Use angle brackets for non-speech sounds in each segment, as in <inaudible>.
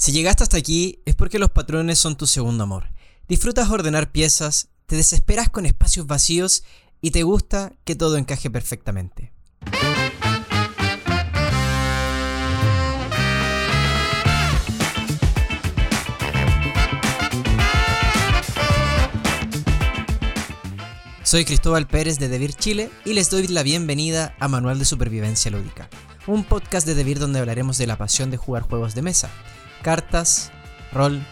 Si llegaste hasta aquí es porque los patrones son tu segundo amor. Disfrutas ordenar piezas, te desesperas con espacios vacíos y te gusta que todo encaje perfectamente. Soy Cristóbal Pérez de Devir Chile y les doy la bienvenida a Manual de Supervivencia Lúdica, un podcast de Devir donde hablaremos de la pasión de jugar juegos de mesa, cartas, rol,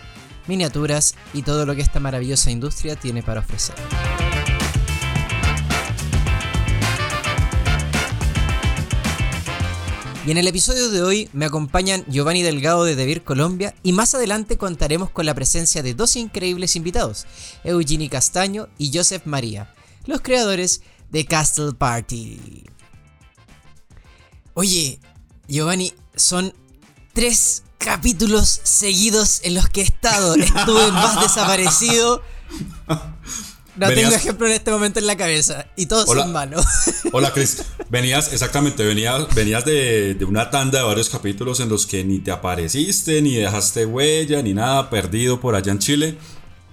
miniaturas y todo lo que esta maravillosa industria tiene para ofrecer. Y en el episodio de hoy me acompañan Giovanni Delgado de Devir Colombia y más adelante contaremos con la presencia de dos increíbles invitados, Eugenie Castaño y Joseph María, los creadores de Castle Party. Oye, Giovanni, son tres capítulos seguidos en los que he estado. Estuve <laughs> más desaparecido. No tengo ejemplo en este momento en la cabeza. Y todos son malos. <laughs> Hola, Chris. Venías, exactamente, venías, venías de, de, una tanda de varios capítulos en los que ni te apareciste, ni dejaste huella, ni nada, perdido por allá en Chile.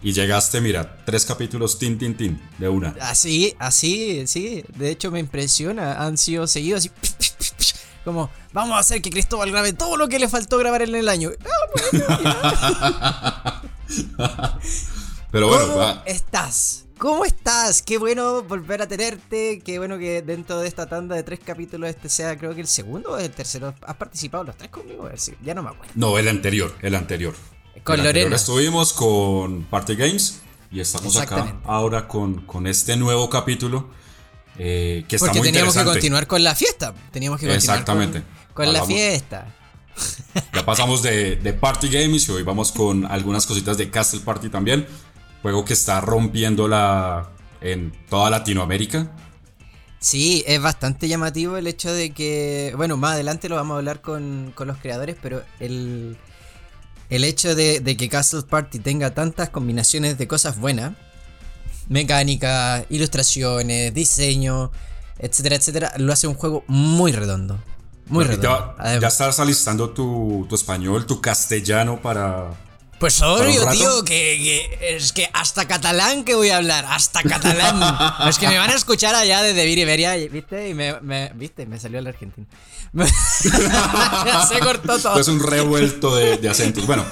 Y llegaste, mira, tres capítulos tin, tin, tin, de una. Así, así, sí. De hecho, me impresiona. Han sido seguidos así. <laughs> Como, vamos a hacer que Cristóbal grabe todo lo que le faltó grabar en el año. <laughs> Pero bueno, ¿Cómo estás? ¿Cómo estás? Qué bueno volver a tenerte. Qué bueno que dentro de esta tanda de tres capítulos este sea, creo que el segundo o el tercero. ¿Has participado los tres conmigo? A ver si, ya no me acuerdo. No, el anterior, el anterior. Con Lorena. Estuvimos con Party Games y estamos acá ahora con, con este nuevo capítulo. Eh, que está Porque muy teníamos que continuar con la fiesta. Teníamos que continuar Exactamente. con, con la fiesta. Ya pasamos de, de, Party Games y hoy vamos con algunas cositas de Castle Party también. Juego que está rompiéndola en toda Latinoamérica. Sí, es bastante llamativo el hecho de que, bueno, más adelante lo vamos a hablar con, con los creadores, pero el, el hecho de, de, que Castle Party tenga tantas combinaciones de cosas buenas, mecánica, ilustraciones, diseño, etcétera, etcétera, lo hace un juego muy redondo. Muy redondo. Ya, ya, estás alistando tu, tu español, tu castellano para, pues obvio, tío, que, que, es que hasta catalán que voy a hablar, hasta catalán. <laughs> es que me van a escuchar allá desde Iberia, ¿viste? Y me, me, ¿viste? Me salió el argentino. <laughs> Se cortó todo. Es un revuelto de, de acentos. Bueno.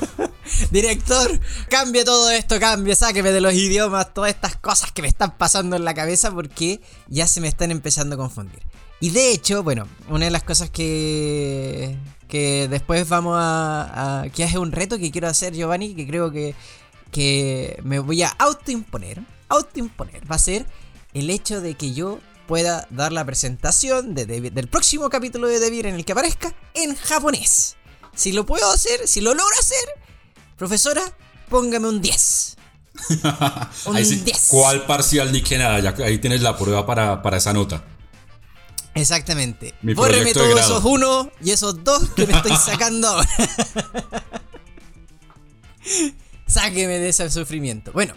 Director, cambie todo esto, cambie, sáqueme de los idiomas, todas estas cosas que me están pasando en la cabeza porque ya se me están empezando a confundir. Y de hecho, bueno, una de las cosas que, que después vamos a, a, que es un reto que quiero hacer Giovanni que creo que, que me voy a autoimponer autoimponer va a ser el hecho de que yo pueda dar la presentación de David, del próximo capítulo de Devir en el que aparezca en japonés. Si lo puedo hacer si lo logro hacer profesora póngame un 10 <laughs> un ahí sí, 10 ¿cuál parcial ni que nada? Ya, ahí tienes la prueba para, para esa nota Exactamente. Bórreme todos esos uno y esos dos que me estoy sacando ahora. <laughs> Sáqueme de ese sufrimiento. Bueno,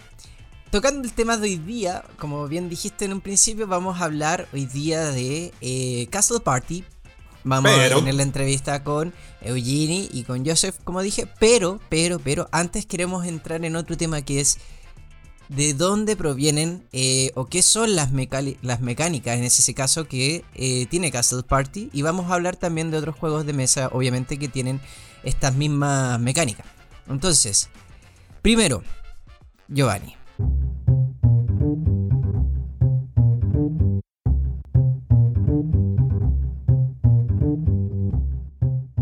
tocando el tema de hoy día, como bien dijiste en un principio, vamos a hablar hoy día de eh, Castle Party. Vamos pero, a tener la entrevista con Eugenie y con Joseph, como dije. Pero, pero, pero, antes queremos entrar en otro tema que es de dónde provienen eh, o qué son las, mecánicas en ese caso que eh, tiene Castle Party y vamos a hablar también de otros juegos de mesa obviamente que tienen estas mismas mecánicas. Entonces, primero, Giovanni.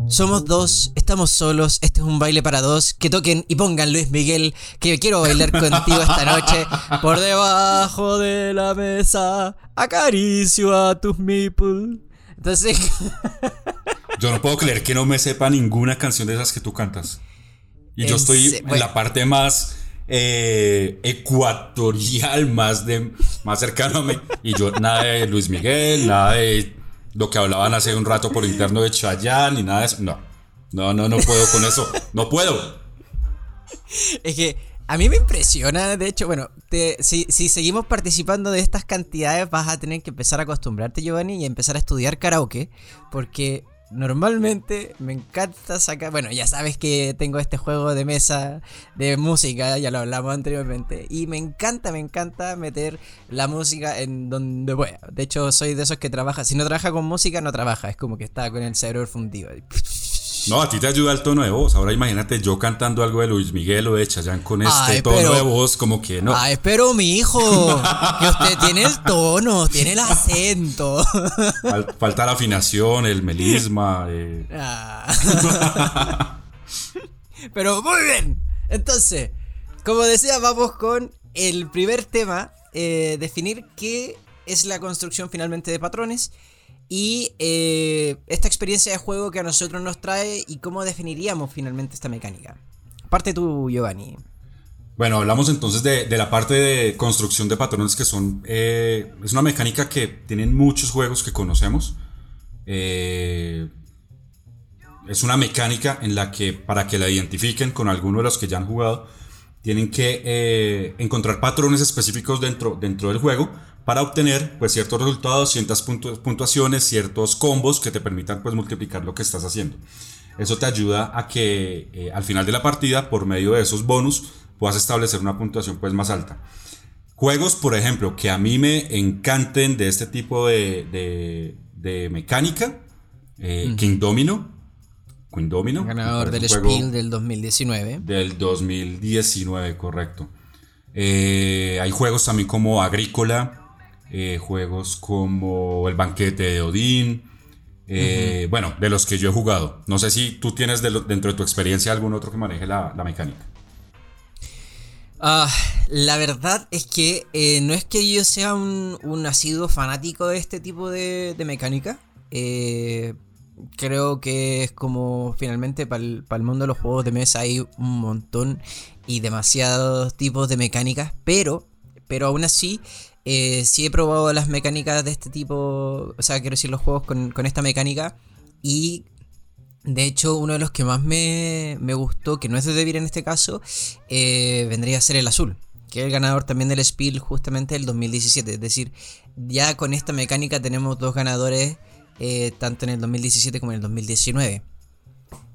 Somos dos, estamos solos, este es un baile para dos. Que toquen y pongan Luis Miguel, que quiero bailar contigo esta noche. Por debajo de la mesa, acaricio a tus meeples. Entonces. <laughs> Yo no puedo creer que no me sepa ninguna canción de esas que tú cantas. Y yo estoy bueno. en la parte más eh, ecuatorial, más de más cercano a mí. Y yo, nada de Luis Miguel, nada de lo que hablaban hace un rato por interno de Chayanne y nada de eso. No, no, no, no puedo con eso. No puedo. Es que a mí me impresiona, de hecho, bueno, te, si, si, seguimos participando de estas cantidades vas a tener que empezar a acostumbrarte, Giovanni, y empezar a estudiar karaoke, porque normalmente me encanta sacar. Bueno, ya sabes que tengo este juego de mesa de música, ya lo hablamos anteriormente. Y me encanta, me encanta meter la música en donde pueda. De hecho, soy de esos que trabaja. Si no trabaja con música, no trabaja. Es como que está con el cerebro fundido. No, a ti te ayuda el tono de voz. Ahora imagínate yo cantando algo de Luis Miguel o de Chayanne con este tono de voz, como que no. Ay, pero mi hijo, <laughs> que usted tiene el tono, tiene el acento. falta la afinación, el melisma. Eh. Ah. <laughs> pero muy bien. Entonces, como decía, vamos con el primer tema: eh, definir qué es la construcción finalmente de patrones y eh, esta experiencia de juego que a nosotros nos trae y cómo definiríamos finalmente esta mecánica. Parte tú, Giovanni. Bueno, hablamos entonces de, la parte de construcción de patrones que son... Eh, es una mecánica que tienen muchos juegos que conocemos. Eh, es una mecánica en la que para que la identifiquen con alguno de los que ya han jugado, tienen que encontrar patrones específicos dentro, dentro del juego para obtener pues ciertos resultados, ciertas puntuaciones, ciertos combos que te permitan pues multiplicar lo que estás haciendo. Eso te ayuda a que eh, al final de la partida, por medio de esos bonus, puedas establecer una puntuación pues más alta. Juegos, por ejemplo, que a mí me encanten de este tipo de, de, mecánica, eh, King Domino. King Domino. Ganador del Spiel del 2019. Del 2019, correcto. Eh, hay juegos también como Agrícola, eh, juegos como El banquete de Odín, eh, bueno, de los que yo he jugado. No sé si tú tienes dentro de tu experiencia algún otro que maneje la, mecánica. Ah, la verdad es que eh, no es que yo sea un, un asiduo fanático de este tipo de, mecánica. creo que es como finalmente para el, el, mundo de los juegos de mesa hay un montón y demasiados tipos de mecánicas, pero, pero aún así eh, sí he probado las mecánicas de este tipo, o sea, quiero decir los juegos con, esta mecánica. Y de hecho uno de los que más me, gustó, que no es de Devir en este caso, eh, vendría a ser el azul, que es el ganador también del Spiel justamente del 2017, es decir, ya con esta mecánica tenemos dos ganadores eh, tanto en el 2017 como en el 2019,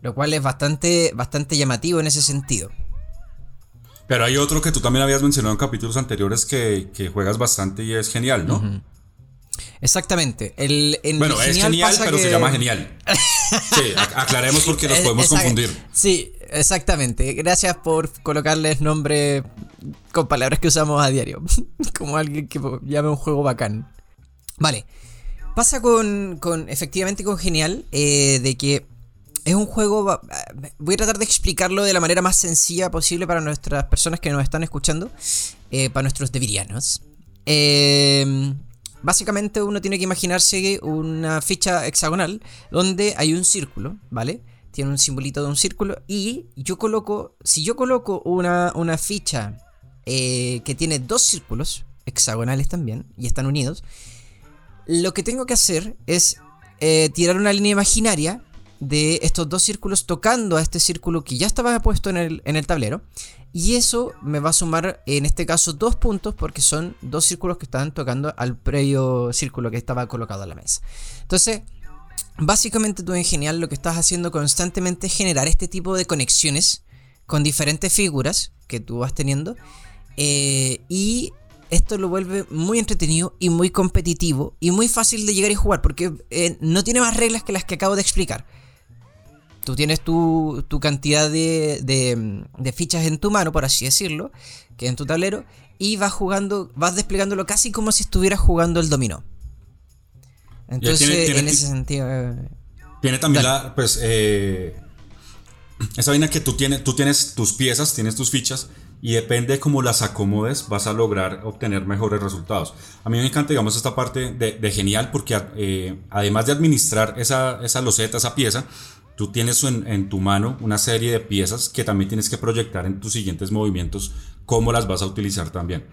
lo cual es bastante, bastante llamativo en ese sentido. Pero hay otro que tú también habías mencionado en capítulos anteriores que, juegas bastante y es genial, ¿no? Exactamente. bueno, es genial, pero se llama genial. <laughs> Sí, aclaremos porque nos podemos confundir. Sí, exactamente. Gracias por colocarles nombre con palabras que usamos a diario. <laughs> Como alguien que llame un juego bacán. Vale. Pasa con, efectivamente con genial, eh, de que es un juego. Voy a tratar de explicarlo de la manera más sencilla posible para nuestras personas que nos están escuchando. Eh, para nuestros devirianos. Em, básicamente uno tiene que imaginarse una ficha hexagonal donde hay un círculo, ¿vale? Tiene un simbolito de un círculo y yo coloco, si yo coloco una, una ficha eh, que tiene dos círculos hexagonales también y están unidos, lo que tengo que hacer es eh, tirar una línea imaginaria de estos dos círculos tocando a este círculo que ya estaba puesto en el, en el tablero. Y eso me va a sumar, en este caso, dos puntos porque son dos círculos que estaban tocando al previo círculo que estaba colocado en la mesa. Entonces, básicamente tú en Genial lo que estás haciendo constantemente es generar este tipo de conexiones con diferentes figuras que tú vas teniendo. Eh, y esto lo vuelve muy entretenido y muy competitivo y muy fácil de llegar y jugar porque eh, no tiene más reglas que las que acabo de explicar. Tú tienes tu, cantidad de, fichas en tu mano, por así decirlo, que en tu tablero, y vas jugando, vas desplegándolo casi como si estuvieras jugando el dominó. Entonces, en ese sentido. Eh, tiene también la, pues, eh, esa vaina que tú tienes, tú tienes tus piezas, tienes tus fichas, y depende de cómo las acomodes, vas a lograr obtener mejores resultados. A mí me encanta, digamos, esta parte de, genial, porque eh, además de administrar esa, esa loseta, esa pieza, tú tienes en, tu mano una serie de piezas que también tienes que proyectar en tus siguientes movimientos, cómo las vas a utilizar también.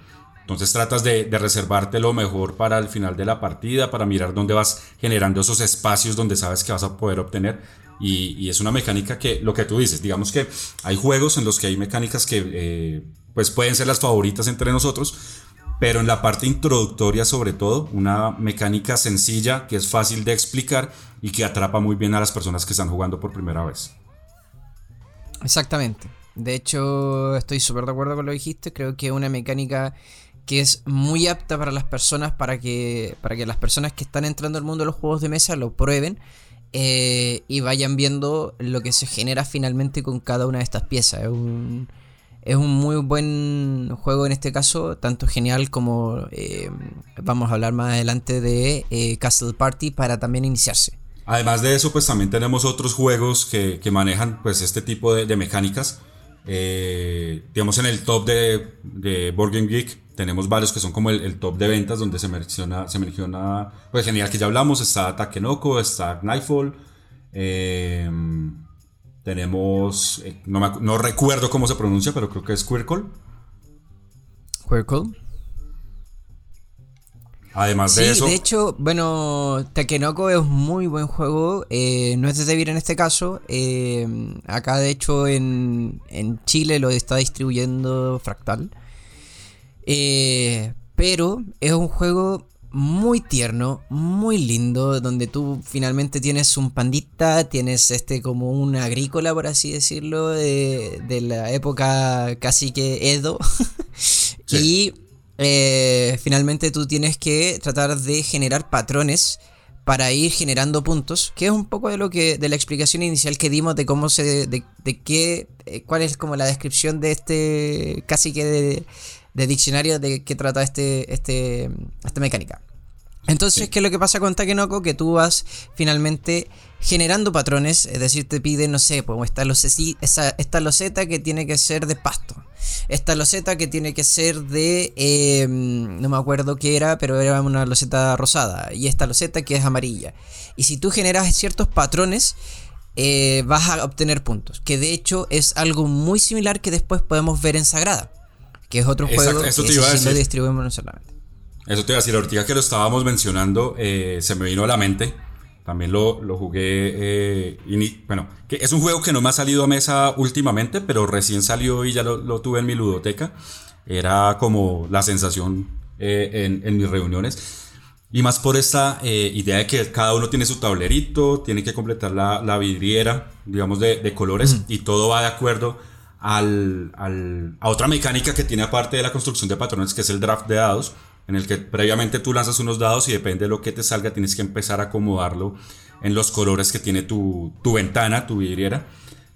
Entonces tratas de, reservarte lo mejor para el final de la partida, para mirar dónde vas generando esos espacios donde sabes que vas a poder obtener. Y, es una mecánica que, lo que tú dices, digamos que hay juegos en los que hay mecánicas que eh, pues pueden ser las favoritas entre nosotros, pero en la parte introductoria sobre todo, una mecánica sencilla que es fácil de explicar y que atrapa muy bien a las personas que están jugando por primera vez. Exactamente. De hecho, estoy súper de acuerdo con lo que dijiste. Creo que es una mecánica que es muy apta para las personas, para que, para que las personas que están entrando al mundo de los juegos de mesa lo prueben eh, y vayan viendo lo que se genera finalmente con cada una de estas piezas. Es un, es un muy buen juego en este caso, tanto genial como eh, vamos a hablar más adelante de eh, Castle Party para también iniciarse. Además de eso, pues también tenemos otros juegos que, manejan pues este tipo de, mecánicas. Eh, digamos en el top de, de Board Game Geek tenemos varios que son como el, top de ventas donde se menciona, se menciona, pues genial que ya hablamos, está Takenoko, está Knightfall. Eh, tenemos, eh, no, recuerdo cómo se pronuncia, pero creo que es Quirkle. Quirkle. Además de eso. De hecho, bueno, Takenoko es un muy buen juego. Eh, no es de Devir en este caso. Eh, acá, de hecho, en, en, Chile lo está distribuyendo Fractal. pero es un juego muy tierno, muy lindo, donde tú finalmente tienes un pandita, tienes este como un agrícola, por así decirlo, de, la época casi que Edo. <laughs> Y eh, finalmente tú tienes que tratar de generar patrones para ir generando puntos, que es un poco de lo que de la explicación inicial que dimos de cómo se de, de qué eh, cuál es como la descripción de este casi que de, de diccionario de qué trata este, este, esta mecánica. Entonces, ¿qué es lo que pasa con Takenoko? Que tú vas finalmente generando patrones, es decir, te pide, no sé, pues esta, esa, esta loseta que tiene que ser de pasto, esta loseta que tiene que ser de, em, no me acuerdo qué era, pero era una loseta rosada, y esta loseta que es amarilla. Y si tú generas ciertos patrones, eh, vas a obtener puntos, que de hecho es algo muy similar que después podemos ver en Sagrada que es otro juego eso que te distribuimos solamente. Eso te iba a decir, ahorita que lo estábamos mencionando, eh, se me vino a la mente. También lo, lo jugué. Eh, bueno, que es un juego que no me ha salido a mesa últimamente, pero recién salió y ya lo, tuve en mi ludoteca. Era como la sensación eh, en, mis reuniones. Y más por esta idea de que cada uno tiene su tablerito, tiene que completar la, vidriera, digamos, de, colores, y todo va de acuerdo al, a otra mecánica que tiene aparte de la construcción de patrones, que es el draft de dados, en el que previamente tú lanzas unos dados y depende de lo que te salga, tienes que empezar a acomodarlo en los colores que tiene tu, ventana, tu vidriera.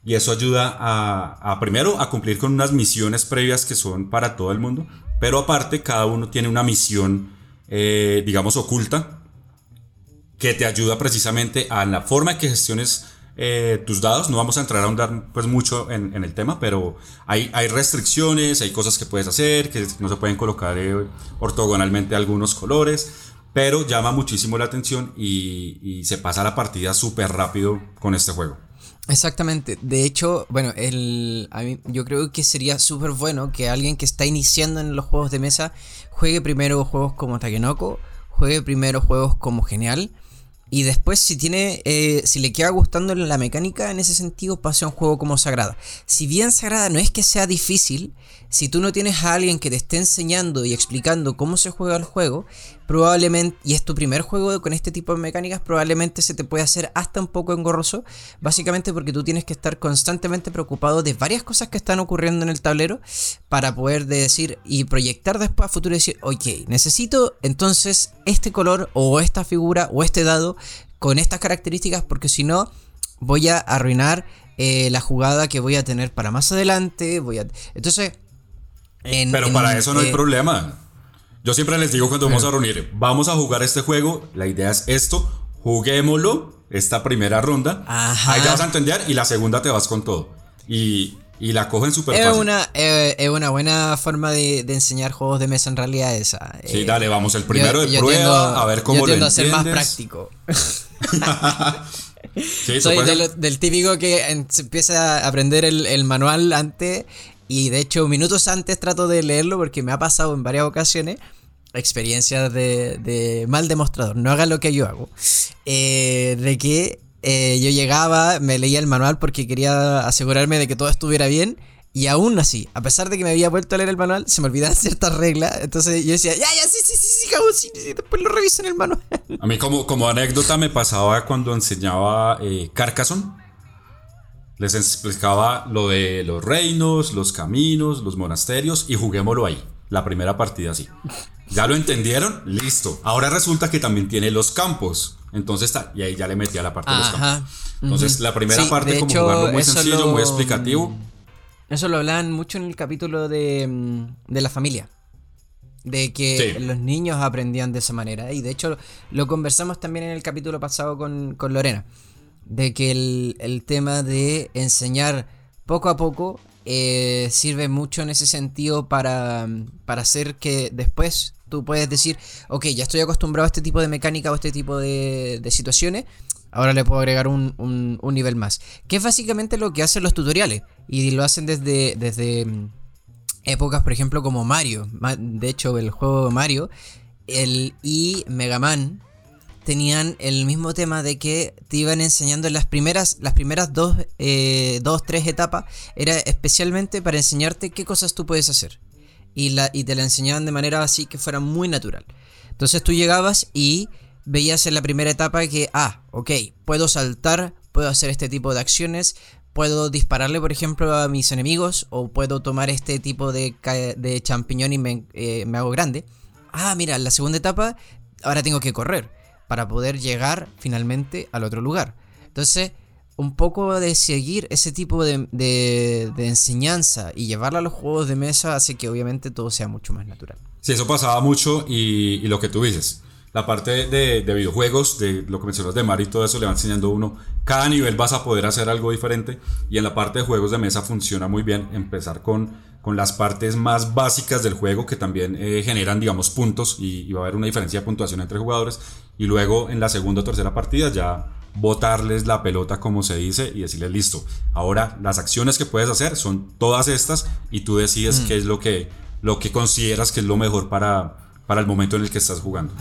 Y eso ayuda a, primero a cumplir con unas misiones previas que son para todo el mundo, pero aparte cada uno tiene una misión, eh, digamos, oculta, que te ayuda precisamente a la forma en que gestiones eh, tus dados. No vamos a entrar a ahondar pues mucho en, el tema, pero hay, hay, restricciones, hay cosas que puedes hacer, que no se pueden colocar eh, ortogonalmente algunos colores, pero llama muchísimo la atención y, se pasa la partida súper rápido con este juego. Exactamente. De hecho, bueno, el, yo creo que sería súper bueno que alguien que está iniciando en los juegos de mesa juegue primero juegos como Takenoko, juegue primero juegos como Genial y después, si tiene. Eh, si le queda gustando la mecánica, en ese sentido, pase a un juego como Sagrada. Si bien Sagrada no es que sea difícil, si tú no tienes a alguien que te esté enseñando y explicando cómo se juega el juego, probablemente, y es tu primer juego con este tipo de mecánicas, probablemente se te puede hacer hasta un poco engorroso, básicamente porque tú tienes que estar constantemente preocupado de varias cosas que están ocurriendo en el tablero para poder decir y proyectar después a futuro y decir, ok, necesito entonces este color o esta figura o este dado con estas características porque si no voy a arruinar eh, la jugada que voy a tener para más adelante, voy a... Entonces pero para eso no hay eh, problema. Yo siempre les digo cuando vamos a reunir, vamos a jugar este juego, la idea es esto, juguémoslo, esta primera ronda, ahí ya vas a entender y la segunda te vas con todo. Y, la cogen súper fácil. Una, eh, es una buena forma de, enseñar juegos de mesa en realidad esa. sí, eh, dale, vamos, el primero de prueba, a ver cómo yo lo a ser más práctico. <laughs> <laughs> Soy del, típico que empieza a aprender el, el manual antes y de hecho, minutos antes trato de leerlo porque me ha pasado en varias ocasiones experiencias de, mal demostrador. No haga lo que yo hago. Eh, de que eh, yo llegaba, me leía el manual porque quería asegurarme de que todo estuviera bien. Y aún así, a pesar de que me había vuelto a leer el manual, se me olvidaban <laughs> ciertas reglas. Entonces yo decía, ya, ya, sí, sí, sí, sí, sí, sí después lo reviso en el manual. A mí como, como anécdota me pasaba cuando enseñaba eh, Carcassonne. Les explicaba lo de los reinos, los caminos, los monasterios y juguémoslo ahí. La primera partida así. ¿Ya lo entendieron? Listo. Ahora resulta que también tiene los campos. Entonces está, y ahí ya le metía la parte de los campos. Entonces la primera parte como jugarlo muy sencillo, muy explicativo. Eso lo hablan mucho en el capítulo de, mm, de la familia. De que los niños aprendían de esa manera. Y de hecho lo conversamos también en el capítulo pasado con, con Lorena. De que el, el, tema de enseñar poco a poco eh, sirve mucho en ese sentido para, para hacer que después tú puedes decir, ok, ya estoy acostumbrado a este tipo de mecánica o este tipo de, de situaciones Ahora le puedo agregar un, un, nivel más. Que es básicamente lo que hacen los tutoriales. Y lo hacen desde, desde mm, épocas, por ejemplo, como Mario. De hecho, el juego Mario el, y Mega Man tenían el mismo tema de que te iban enseñando las primeras, las primeras dos, eh, dos, tres etapas. Era especialmente para enseñarte qué cosas tú puedes hacer. Y, la, y te la enseñaban de manera así que fuera muy natural. Entonces tú llegabas y veías en la primera etapa que, ah, ok, puedo saltar, puedo hacer este tipo de acciones, puedo dispararle, por ejemplo, a mis enemigos, o puedo tomar este tipo de, de champiñón y me, eh, me hago grande. Ah, mira, en la segunda etapa, ahora tengo que correr para poder llegar finalmente al otro lugar. Entonces, un poco de seguir ese tipo de, de, enseñanza y llevarla a los juegos de mesa hace que obviamente todo sea mucho más natural. Sí, eso pasaba mucho y, lo que tú dices la parte de, de, videojuegos, de lo que mencionas de Mario y todo eso, le va enseñando uno. Cada nivel vas a poder hacer algo diferente. Y en la parte de juegos de mesa funciona muy bien empezar con, con las partes más básicas del juego que también eh, generan, digamos, puntos. Y, va a haber una diferencia de puntuación entre jugadores. Y luego en la segunda o tercera partida ya botarles la pelota como se dice y decirles listo. Ahora las acciones que puedes hacer son todas estas y tú decides mm. qué es lo que, lo que consideras que es lo mejor para para el momento en el que estás jugando.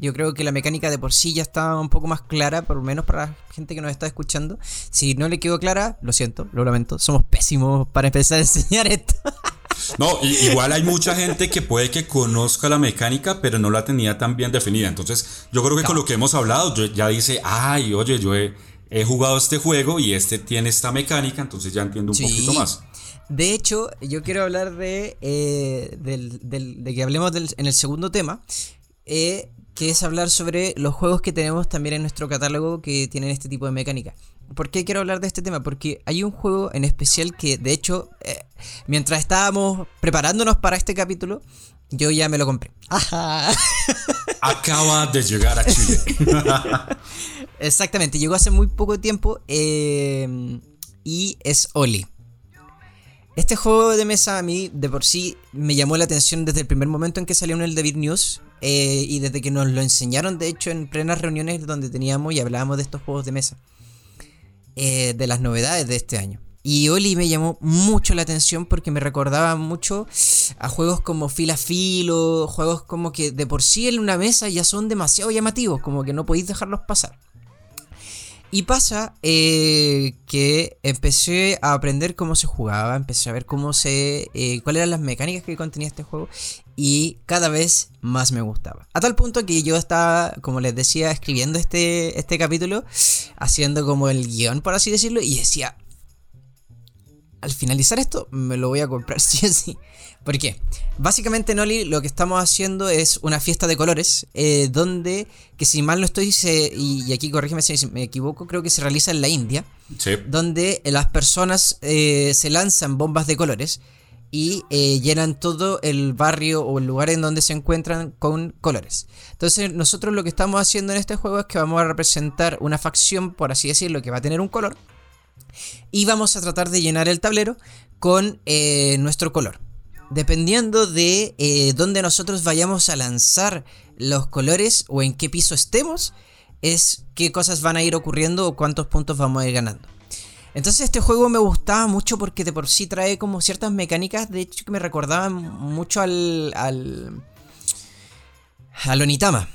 Yo creo que la mecánica de por sí ya está un poco más clara, por lo menos para la gente que nos está escuchando. Si no le quedó clara, lo siento, lo lamento. Somos pésimos para empezar a enseñar esto. <laughs> No, igual hay mucha gente que puede que conozca la mecánica, pero no la tenía tan bien definida. Entonces, yo creo que con lo que hemos hablado, ya dice, ay, oye, yo he, he jugado este juego y este tiene esta mecánica, entonces ya entiendo un poquito más. De hecho, yo quiero hablar de, eh, de que hablemos en el segundo tema, eh, que es hablar sobre los juegos que tenemos también en nuestro catálogo que tienen este tipo de mecánica. ¿Por qué quiero hablar de este tema? Porque hay un juego en especial que, de hecho, eh, mientras estábamos preparándonos para este capítulo, yo ya me lo compré. <laughs> Acaba de llegar a Chile. <laughs> Exactamente, llegó hace muy poco tiempo eh, y es Oli. Este juego de mesa a mí de por sí me llamó la atención desde el primer momento en que salió en el David News eh, y desde que nos lo enseñaron de hecho en plenas reuniones donde teníamos y hablábamos de estos juegos de mesa. Eh, de las novedades de este año. Y Oli me llamó mucho la atención porque me recordaba mucho a juegos como Fila Filo, juegos como que de por sí en una mesa ya son demasiado llamativos, como que no podéis dejarlos pasar. Y pasa eh, que empecé a aprender cómo se jugaba, empecé a ver cómo se. Cuáles eran las mecánicas que contenía este juego. Y cada vez más me gustaba. A tal punto que yo estaba, como les decía, escribiendo este, este capítulo, haciendo como el guion, por así decirlo, y decía. Al finalizar esto, me lo voy a comprar <laughs> sí o sí. ¿Por qué? Básicamente, Noli, lo que estamos haciendo es una fiesta de colores, eh, donde, que si mal no estoy, y, aquí corrígeme si me equivoco, creo que se realiza en la India, sí. donde las personas eh, se lanzan bombas de colores y eh, llenan todo el barrio o el lugar en donde se encuentran con colores. Entonces nosotros lo que estamos haciendo en este juego es que vamos a representar una facción, por así decirlo, que va a tener un color y vamos a tratar de llenar el tablero con nuestro color dependiendo de eh, dónde nosotros vayamos a lanzar los colores o en qué piso estemos, es qué cosas van a ir ocurriendo o cuántos puntos vamos a ir ganando. Entonces este juego me gustaba mucho porque de por sí trae como ciertas mecánicas, de hecho que me recordaban mucho al... al... al Onitama.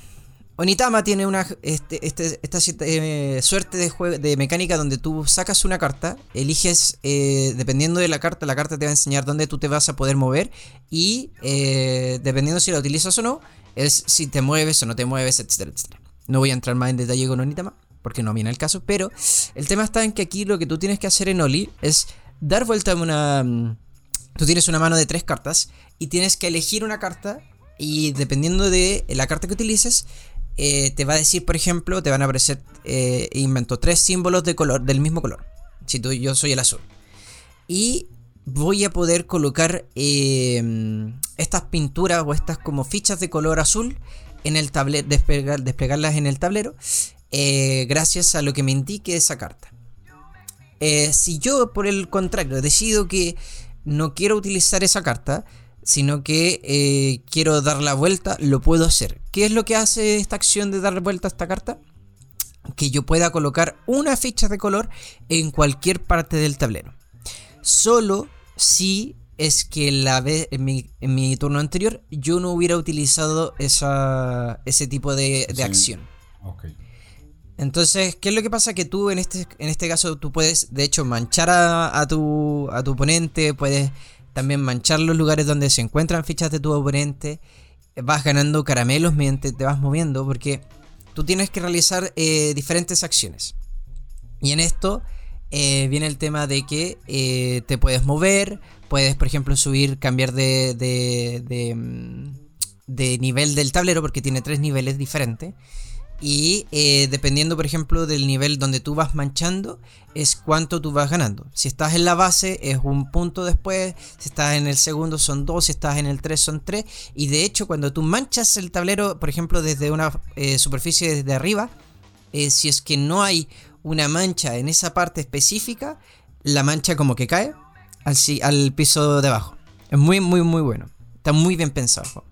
Onitama tiene una este, este, esta eh, suerte de, de mecánica donde tú sacas una carta, eliges, eh, dependiendo de la carta, la carta te va a enseñar dónde tú te vas a poder mover y eh, dependiendo si la utilizas o no, es si te mueves o no te mueves, etcétera, etcétera. No voy a entrar más en detalle con Onitama, porque no viene el caso, pero el tema está en que aquí lo que tú tienes que hacer en Oli es dar vuelta a una... Mm, tú tienes una mano de tres cartas y tienes que elegir una carta y dependiendo de la carta que utilices, eh, te va a decir, por ejemplo, te van a aparecer, eh, invento tres símbolos de color, del mismo color. Si tú, yo soy el azul. Y voy a poder colocar em, estas pinturas o estas como fichas de color azul en el tablero, desplegarlas en el tablero, eh, gracias a lo que me indique esa carta. si yo, por el contrario, decido que no quiero utilizar esa carta, sino que eh, quiero dar la vuelta, lo puedo hacer. ¿Qué es lo que hace esta acción de dar vuelta a esta carta? Que yo pueda colocar una ficha de color en cualquier parte del tablero. Solo si es que la vez, en, mi, turno anterior yo no hubiera utilizado esa, ese tipo de, acción. Entonces, ¿qué es lo que pasa? Que tú en este, en este caso tú puedes, de hecho, manchar a, tu, a tu oponente, puedes también manchar los lugares donde se encuentran fichas de tu oponente, vas ganando caramelos mientras te vas moviendo, porque tú tienes que realizar eh, diferentes acciones. Y en esto eh, viene el tema de que eh, te puedes mover, puedes, por ejemplo, subir, cambiar de, de, de, mm, de nivel del tablero, porque tiene tres niveles diferentes. Y eh, dependiendo, por ejemplo, del nivel donde tú vas manchando, es cuánto tú vas ganando. Si estás en la base, es un punto después. Si estás en el segundo, son dos. Si estás en el tres, son tres. Y de hecho, cuando tú manchas el tablero, por ejemplo, desde una eh, superficie desde arriba, eh, si es que no hay una mancha en esa parte específica, la mancha como que cae al, al piso de abajo. Es muy, muy, muy bueno. Está muy bien pensado.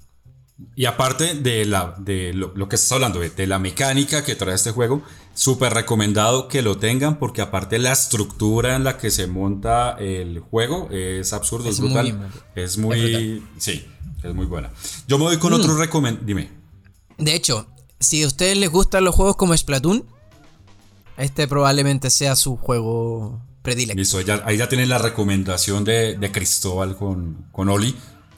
Y aparte de, la, de lo, que estás hablando, de, la mecánica que trae este juego, súper recomendado que lo tengan porque aparte la estructura en la que se monta el juego es absurdo, es, brutal. es muy... sí, es muy buena. Yo me voy con otro mm. recomendado. Dime. De hecho, si a ustedes les gustan los juegos como Splatoon, este probablemente sea su juego predilecto. Listo, ahí ya tienen la recomendación de, de Cristóbal con, con Oli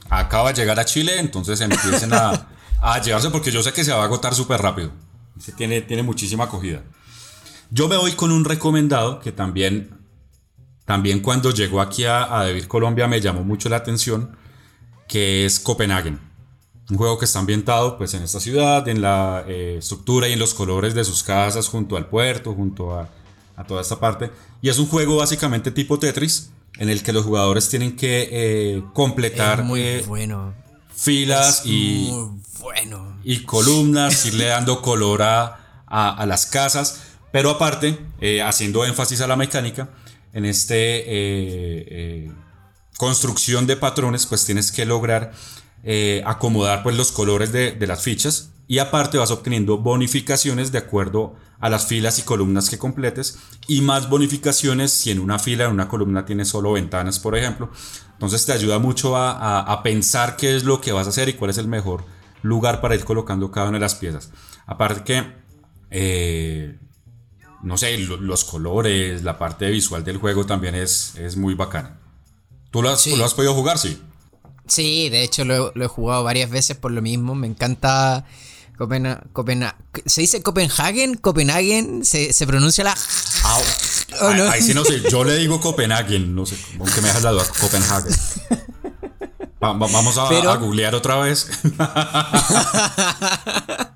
acaba de llegar a Chile, entonces empiecen a, a <laughs> llevarse porque yo sé que se va a agotar súper rápido. Tiene, muchísima acogida. Yo me voy con un recomendado que también, también cuando llegó aquí a, a Colombia me llamó mucho la atención, que es Copenhagen. Un juego que está ambientado pues, en esta ciudad, en la eh, estructura y en los colores de sus casas, junto al puerto, junto a, a toda esta parte. Y es un juego básicamente tipo Tetris, en el que los jugadores tienen que eh, completar muy eh, bueno. filas y, bueno. y columnas, irle dando color a, a, las casas, pero aparte, eh, haciendo énfasis a la mecánica, en este construcción de patrones, pues tienes que lograr acomodar pues, los colores de, de las fichas y aparte vas obteniendo bonificaciones de acuerdo a las filas y columnas que completes y más bonificaciones si en una fila, en una columna tienes solo ventanas, por ejemplo. Entonces te ayuda mucho a, pensar qué es lo que vas a hacer y cuál es el mejor lugar para ir colocando cada una de las piezas. Aparte que, eh, no sé, los colores, la parte visual del juego también es, es muy bacana. ¿Tú lo, has, lo has podido jugar? Sí. Sí, de hecho lo, lo, he jugado varias veces por lo mismo. Me encanta Copenhagen. ¿Se dice Copenhagen? ¿Copenhagen? ¿Se, se pronuncia la.? Ahí sí no sé. Yo le <laughs> digo Copenhagen. No sé. Aunque me dejas la duda. Copenhagen. vamos a, googlear otra vez. <laughs>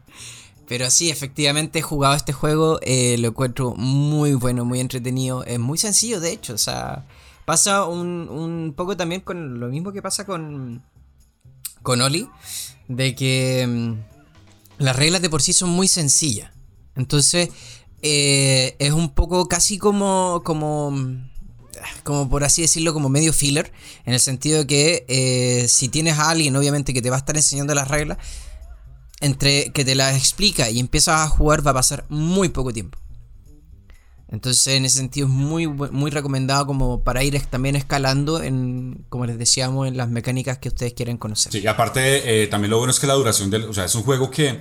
Pero sí, efectivamente he jugado este juego. Eh, lo encuentro muy bueno, muy entretenido. Es muy sencillo, de hecho. O sea, pasa un, un poco también con lo mismo que pasa con. Con Oli. De que mm, las reglas de por sí son muy sencillas. Entonces, eh, es un poco casi como, como, como por así decirlo, como medio filler, en el sentido de que eh, si tienes a alguien, obviamente, que te va a estar enseñando las reglas, entre que te las explica y empiezas a jugar va a pasar muy poco tiempo. Entonces, en ese sentido es muy, muy recomendado como para ir también escalando en, como les decíamos, en las mecánicas que ustedes quieren conocer. Sí, y aparte, eh, también lo bueno es que la duración del, o sea, es un juego que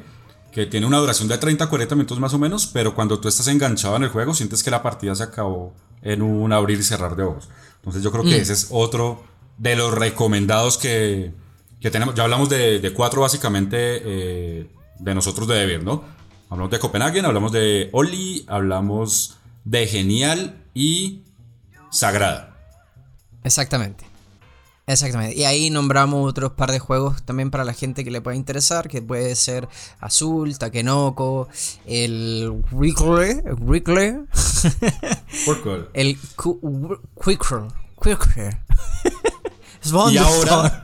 que tiene una duración de 30 40 minutos más o menos, pero cuando tú estás enganchado en el juego sientes que la partida se acabó en un abrir y cerrar de ojos. Entonces yo creo que mm. ese es otro de los recomendados que, que tenemos. Ya hablamos de, de cuatro básicamente eh, de nosotros de Deber, ¿no? Hablamos de Copenhagen, hablamos de Oli, hablamos de Genial y Sagrada. Exactamente. Exactamente. Y ahí nombramos otros par de juegos también para la gente que le pueda interesar, que puede ser Azul, Takenoko, el Wickle, Wickle, <laughs> el Quickle, Quickle. <laughs> y ahora,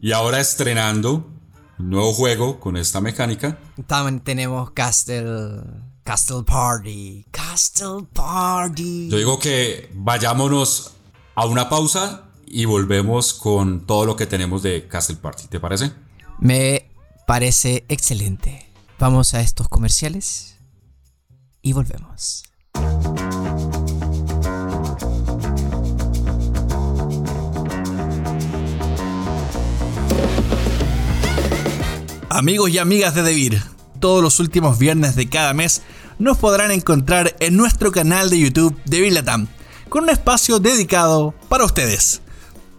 y ahora estrenando un nuevo juego con esta mecánica. También tenemos Castle Castle Party. Castle Party. Yo digo que vayámonos a una pausa y volvemos con todo lo que tenemos de Castle Party. ¿Te parece? Me parece excelente. Vamos a estos comerciales y volvemos. Amigos y amigas de Debir, todos los últimos viernes de cada mes nos podrán encontrar en nuestro canal de YouTube de Latam, con un espacio dedicado para ustedes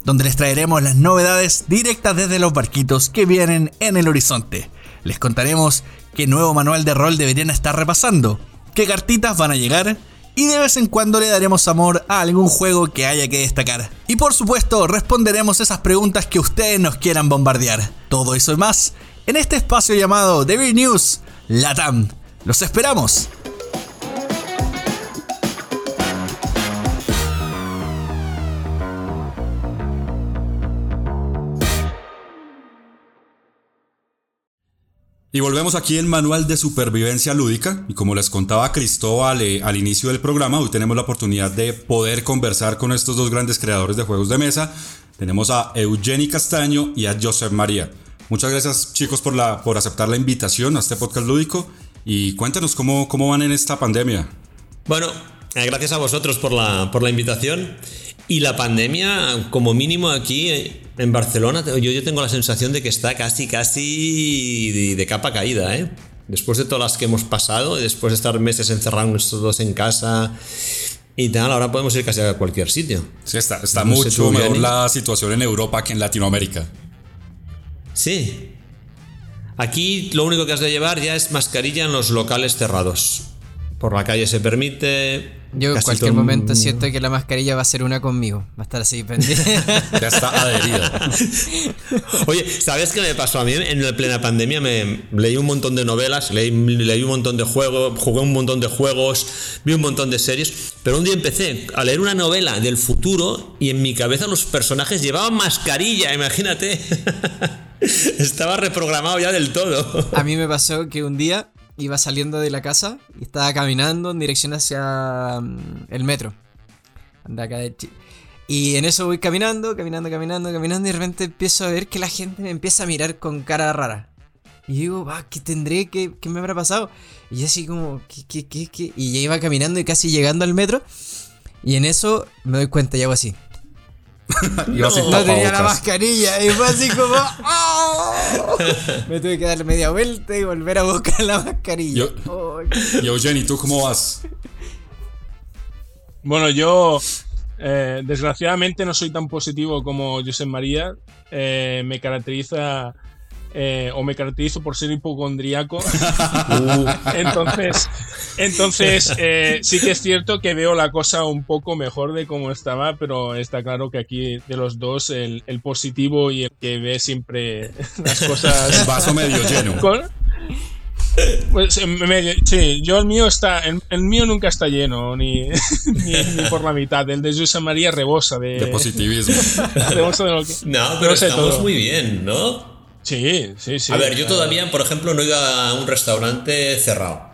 donde les traeremos las novedades directas desde los barquitos que vienen en el horizonte. Les contaremos qué nuevo manual de rol deberían estar repasando, qué cartitas van a llegar y de vez en cuando le daremos amor a algún juego que haya que destacar. Y por supuesto, responderemos esas preguntas que ustedes nos quieran bombardear. Todo eso y más en este espacio llamado The News Latam. ¡Los esperamos! Y volvemos aquí en Manual de Supervivencia Lúdica. Y como les contaba Cristóbal eh, al inicio del programa, hoy tenemos la oportunidad de poder conversar con estos dos grandes creadores de juegos de mesa. Tenemos a Eugeni Castaño y a Joseph María. Muchas gracias chicos por, la, por aceptar la invitación a este podcast lúdico. Y cuéntanos cómo, cómo van en esta pandemia. Bueno, eh, gracias a vosotros por la, por la invitación. Y la pandemia, como mínimo aquí eh, en Barcelona, yo, yo tengo la sensación de que está casi, casi de, capa caída, ¿eh? Después de todas las que hemos pasado, después de estar meses encerrados todos en casa y tal, ahora podemos ir casi a cualquier sitio. Sí, está, está mucho mejor la situación en Europa que en Latinoamérica. Sí. Aquí lo único que has de llevar ya es mascarilla en los locales cerrados. Por la calle se permite, yo en cualquier momento siento que la mascarilla va a ser una conmigo. Va a estar así pendiente. <laughs> ya está adherido. Oye, ¿sabes qué me pasó a mí? En plena pandemia me leí un montón de novelas, leí, leí un montón de juegos, jugué un montón de juegos, vi un montón de series. Pero un día empecé a leer una novela del futuro y en mi cabeza los personajes llevaban mascarilla, imagínate. <laughs> <laughs> Estaba reprogramado ya del todo. A mí me pasó que un día iba saliendo de la casa y estaba caminando en dirección hacia mm, el metro. Y en eso voy caminando, caminando, caminando, caminando y de repente empiezo a ver que la gente me empieza a mirar con cara rara. Y digo, va, ¿qué tendré? ¿Qué, ¿Qué, me habrá pasado? Y así como, ¿qué, qué, qué, qué? Y ya iba caminando y casi llegando al metro. Y en eso me doy cuenta y hago así. <laughs> no, tenía la mascarilla y fue así como ¡oh! <laughs> me tuve que dar media vuelta y volver a buscar la mascarilla y Eugeni ¿tú cómo vas? bueno yo eh, desgraciadamente no soy tan positivo como José María eh, me caracteriza eh, o me caracterizo por ser hipocondriaco. <laughs> Uh. entonces, entonces <laughs> eh, sí que es cierto que veo la cosa un poco mejor de cómo estaba, pero está claro que aquí de los dos el, positivo y el que ve siempre <laughs> las cosas. Vaso medio lleno. Pues medio, sí, yo el mío está, el, mío nunca está lleno, <laughs> ni, ni, por la mitad. El de José María rebosa de, de positivismo. rebosa de lo que, no, pero estamos muy bien, ¿no? Sí, sí, sí. A ver, yo todavía, por ejemplo, no ido a un restaurante cerrado.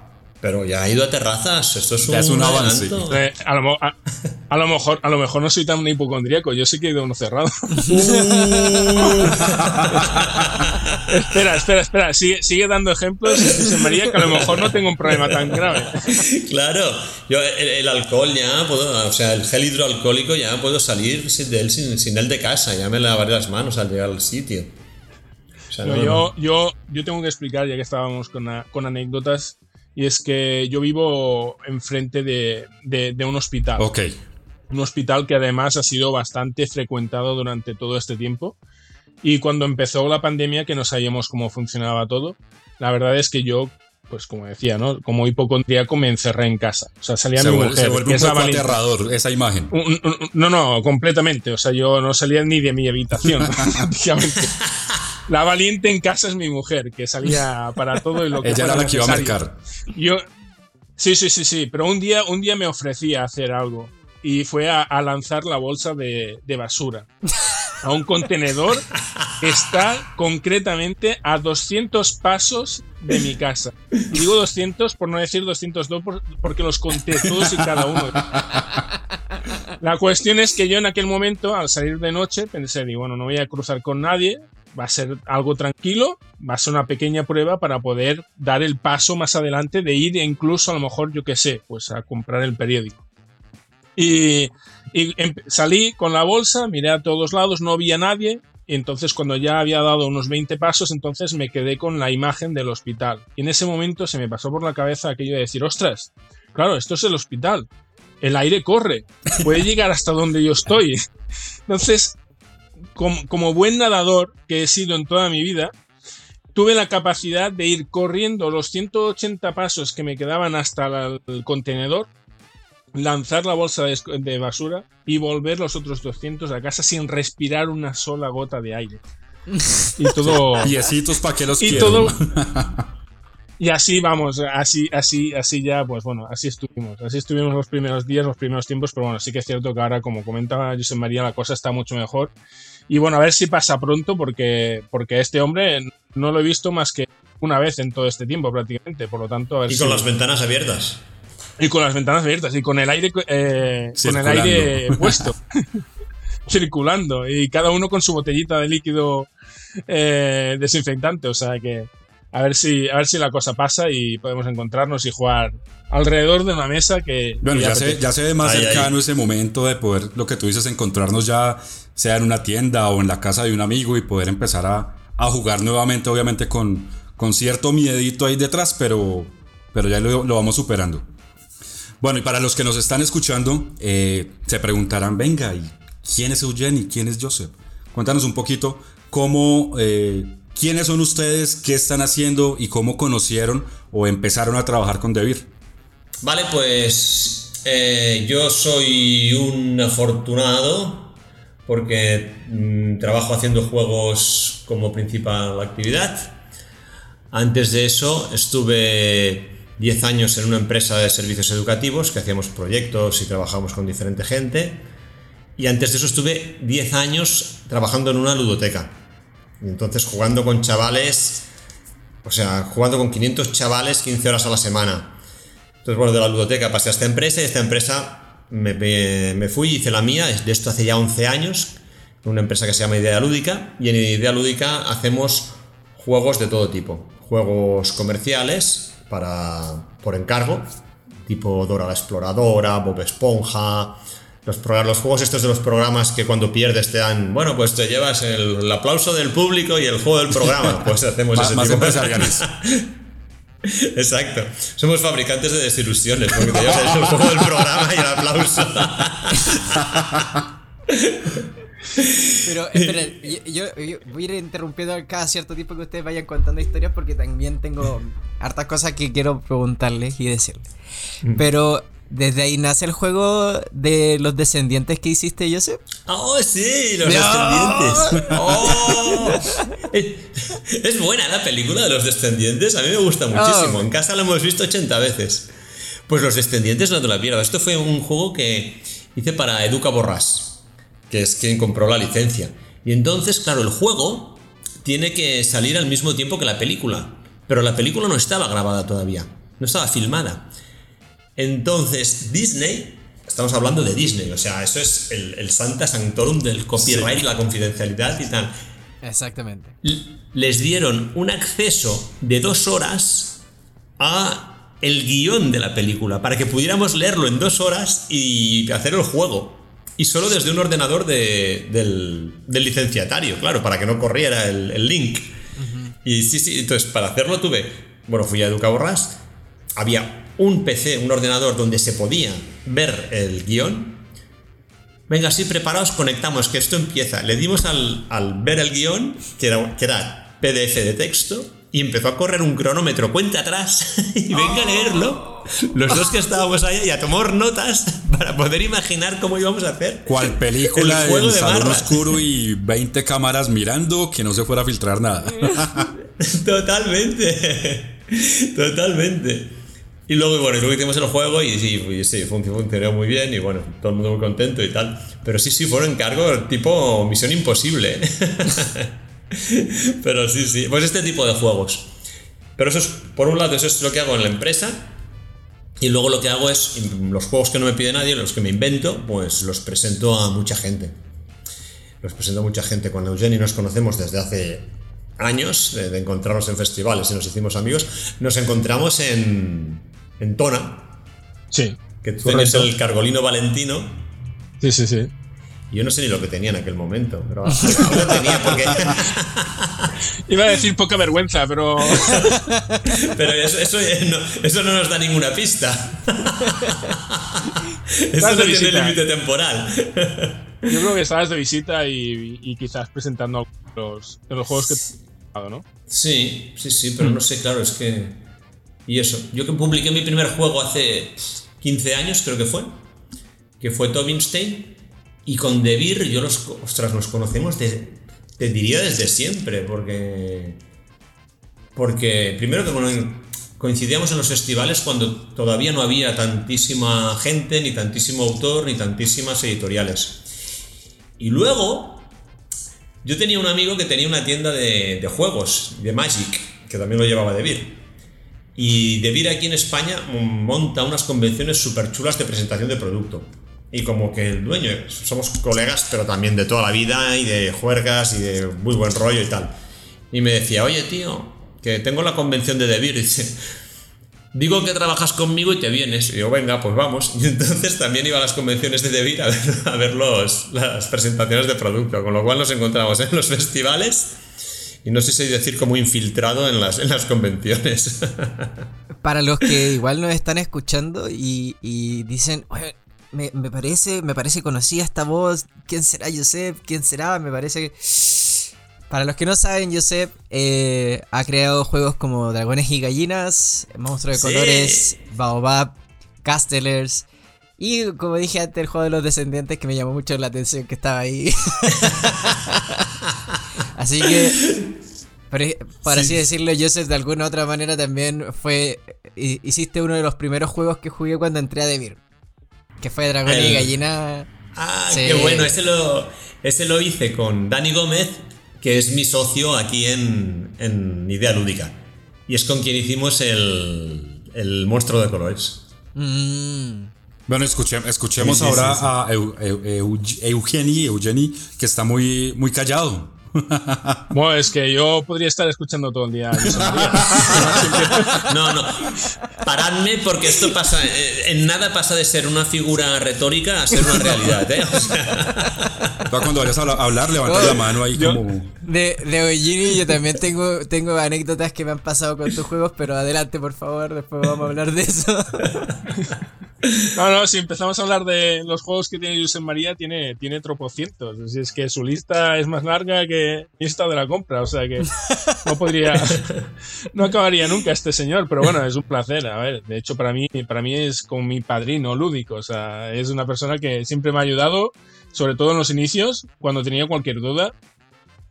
Pero ya he ido a terrazas, esto es un, avance. Eh, a, lo, mejor, a lo mejor no soy tan hipocondríaco, yo sí que he ido a uno cerrado. <laughs> espera, espera, espera, sigue, dando ejemplos, María, que a lo mejor no tengo un problema tan grave. claro, yo el, alcohol ya puedo, o sea, el gel hidroalcohólico ya puedo salir de él sin, sin él de casa, ya me lavaré las manos al llegar al sitio yo, yo, yo tengo que explicar, ya que estábamos con, con anécdotas, y es que yo vivo enfrente de, de, un hospital. Ok. Un hospital que además ha sido bastante frecuentado durante todo este tiempo. Y cuando empezó la pandemia, que no sabíamos cómo funcionaba todo, la verdad es que yo, pues como decía, ¿no? Como hipocondríaco me encerré en casa. O sea, salía se mi vuelve, mujer. Se vuelve un poco aterrador esa imagen. No, no, completamente. O sea, yo no salía ni de mi habitación, <laughs> prácticamente. La valiente en casa es mi mujer, que salía para todo y lo que Ella era la que iba a marcar. Yo, sí, sí, sí, sí, pero un día, un día me ofrecía hacer algo y fue a, lanzar la bolsa de, basura a un contenedor que está concretamente a 200 pasos de mi casa. Y digo 200 por no decir 202 porque los conté todos y cada uno. La cuestión es que yo en aquel momento, al salir de noche, pensé, digo, bueno, no voy a cruzar con nadie, va a ser algo tranquilo, va a ser una pequeña prueba para poder dar el paso más adelante de ir incluso a lo mejor, yo qué sé, pues a comprar el periódico. Y, salí con la bolsa, miré a todos lados, no había nadie, y entonces cuando ya había dado unos 20 pasos, entonces me quedé con la imagen del hospital. Y en ese momento se me pasó por la cabeza aquello de decir, ostras, claro, esto es el hospital. El aire corre, puede llegar hasta donde yo estoy. <laughs> Entonces, como, buen nadador que he sido en toda mi vida, tuve la capacidad de ir corriendo los 180 pasos que me quedaban hasta el contenedor, lanzar la bolsa de, basura y volver los otros 200 a casa sin respirar una sola gota de aire. <laughs> Y todo. Piecitos para que los y todo. <laughs> Y así vamos, así, así, así ya, pues bueno, así estuvimos. Así estuvimos los primeros días, los primeros tiempos, pero bueno, sí que es cierto que ahora, como comentaba José María, la cosa está mucho mejor. Y bueno, a ver si pasa pronto, porque, porque este hombre no lo he visto más que una vez en todo este tiempo prácticamente. Por lo tanto, a ver Y con las ventanas abiertas. Y con las ventanas abiertas y con el aire, eh, con el aire puesto. <laughs> circulando. Y cada uno con su botellita de líquido eh, desinfectante. O sea que a ver si a ver si la cosa pasa y podemos encontrarnos y jugar alrededor de una mesa que bueno ya se, ya se ve más cercano ese momento de poder lo que tú dices encontrarnos ya sea en una tienda o en la casa de un amigo y poder empezar a, a jugar nuevamente obviamente con, con cierto miedito ahí detrás pero pero ya lo, lo vamos superando. Bueno y para los que nos están escuchando eh, se preguntarán venga y quién es Eugene y quién es Joseph cuéntanos un poquito cómo eh, ¿Quiénes son ustedes? ¿Qué están haciendo? ¿Y cómo conocieron o empezaron a trabajar con Debir? Vale, pues eh, yo soy un afortunado porque mm, trabajo haciendo juegos como principal actividad. Antes de eso estuve 10 años en una empresa de servicios educativos que hacíamos proyectos y trabajamos con diferente gente. Y antes de eso estuve 10 años trabajando en una ludoteca y entonces jugando con chavales, o sea, jugando con 500 chavales 15 horas a la semana. Entonces, bueno, de la ludoteca pasé a esta empresa y esta empresa me, me, fui, hice la mía, de esto hace ya 11 años, una empresa que se llama Idea Lúdica, y en Idea Lúdica hacemos juegos de todo tipo. Juegos comerciales para, por encargo, tipo Dora la Exploradora, Bob Esponja, los, los juegos estos de los programas que cuando pierdes te dan, bueno, pues te llevas el, aplauso del público y el juego del programa. <laughs> Pues hacemos ese más tipo <laughs> Exacto. Somos fabricantes de desilusiones, porque te llevas el juego del programa y el aplauso. <laughs> Pero espera, yo, voy a ir interrumpiendo cada cierto tiempo que ustedes vayan contando historias porque también tengo hartas cosas que quiero preguntarles y decirles. Mm. Pero desde ahí nace el juego de los descendientes que hiciste, Joseph. Oh, sí, los descendientes. <laughs> Oh. es buena la película de los descendientes. A mí me gusta muchísimo. Oh. En casa lo hemos visto 80 veces. Pues los descendientes no te la pierdas. Esto fue un juego que hice para Educa Borras, que es quien compró la licencia. Y entonces, claro, el juego tiene que salir al mismo tiempo que la película. Pero la película no estaba grabada todavía. No estaba filmada. Entonces, Disney, estamos hablando de Disney, o sea, eso es el, Santa Sanctorum del copyright, la confidencialidad y tal. Exactamente. Les dieron un acceso de dos horas a el guion de la película para que pudiéramos leerlo en dos horas y hacer el juego. Y solo desde un ordenador del, licenciatario, claro, para que no corriera el, link. Y sí, sí, entonces para hacerlo tuve, bueno, fui a Educa Borras, había un PC, un ordenador donde se podía ver el guion. Venga, sí, preparados, conectamos, que esto empieza. Le dimos al, ver el guion, que era, que era PDF de texto, y empezó a correr un cronómetro cuenta atrás <laughs> y venga a leerlo. Los dos que estábamos ahí y a tomar notas para poder imaginar cómo íbamos a hacer. ¿Cuál película? El, el salón oscuro y <laughs> 20 cámaras mirando que no se fuera a filtrar nada. Totalmente. Totalmente. Y luego, bueno, luego hicimos el juego y sí, sí, funcionó muy bien y bueno, todo el mundo muy contento y tal. Pero sí, sí, fueron encargos tipo Misión Imposible. <laughs> Pero sí, sí. Pues este tipo de juegos. Pero eso es, por un lado, eso es lo que hago en la empresa. Y luego lo que hago es, los juegos que no me pide nadie, los que me invento, pues los presento a mucha gente. Los presento a mucha gente. Cuando Eugenie nos conocemos desde hace años, de, encontrarnos en festivales y nos hicimos amigos, nos encontramos en, en Tona. Sí. Que tú tienes el Cargolino Valentino. Sí, sí, sí. Yo no sé ni lo que tenía en aquel momento, pero <laughs> lo tenía porque. <laughs> Iba a decir poca vergüenza, pero. <laughs> pero eso, eso, no, nos da ninguna pista. eso no tiene límite temporal. Yo creo que estabas de visita y, quizás presentando los, los juegos que te ¿no? Sí, sí, sí, pero no sé, claro, es que. Y eso. Yo que publiqué mi primer juego hace 15 años, creo que fue, que fue Tobinstein y con Debir, yo los, ostras, nos conocemos, te diría desde siempre, porque. Porque primero que coincidíamos en los festivales cuando todavía no había tantísima gente, ni tantísimo autor, ni tantísimas editoriales. Y luego, yo tenía un amigo que tenía una tienda de, de juegos, de Magic, que también lo llevaba Debir. Y Debir aquí en España monta unas convenciones súper chulas de presentación de producto y como que el dueño, somos colegas, pero también de toda la vida y de juergas y de muy buen rollo y tal. Y me decía, oye tío, que tengo la convención de Debir. Y <laughs> dice, digo que trabajas conmigo y te vienes. Y yo, venga, pues vamos. <laughs> Y entonces también iba a las convenciones de Debir a ver, <laughs> a ver las presentaciones de producto, con lo cual nos encontramos en los festivales. Y no sé si decir como infiltrado en las, en las convenciones. <laughs> Para los que igual nos están escuchando y, y dicen, me, parece, me parece conocida esta voz. ¿Quién será Josep? ¿Quién será? Me parece que... <sighs> Para los que no saben, Josep eh, ha creado juegos como Dragones y Gallinas, Monstruos de Colores, Baobab, Castellers. Y como dije antes, el juego de los descendientes que me llamó mucho la atención que estaba ahí. <laughs> así que, para así decirlo, Joseph de alguna otra manera también fue. Hiciste uno de los primeros juegos que jugué cuando entré a Devir. Que fue Dragón y Gallina. Ah, qué bueno. Ese lo, ese lo hice con Dani Gómez, que es mi socio aquí en, en Idea Lúdica. Y es con quien hicimos el, el monstruo de colores. Mm. Bueno, escuchemos ahora a Eugeni, Eugeni, que está muy, muy callado. Bueno, es que yo podría estar escuchando todo el día. <laughs> no, no. Paradme porque esto pasa. Eh, en nada pasa de ser una figura retórica a ser una realidad. ¿eh? cuando vayas a hablar, levanta la mano ahí como. De, de yo también tengo, tengo anécdotas que me han pasado con tus juegos, pero adelante, por favor, después vamos a hablar de eso. No, no, si empezamos a hablar de los juegos que tiene Josep María, tiene, tiene tropocientos. Si es que su lista es más larga que lista de la compra, o sea que no podría, no acabaría nunca este señor, pero bueno, es un placer. A ver, de hecho, para mí, para mí es como mi padrino lúdico, o sea, es una persona que siempre me ha ayudado, sobre todo en los inicios, cuando tenía cualquier duda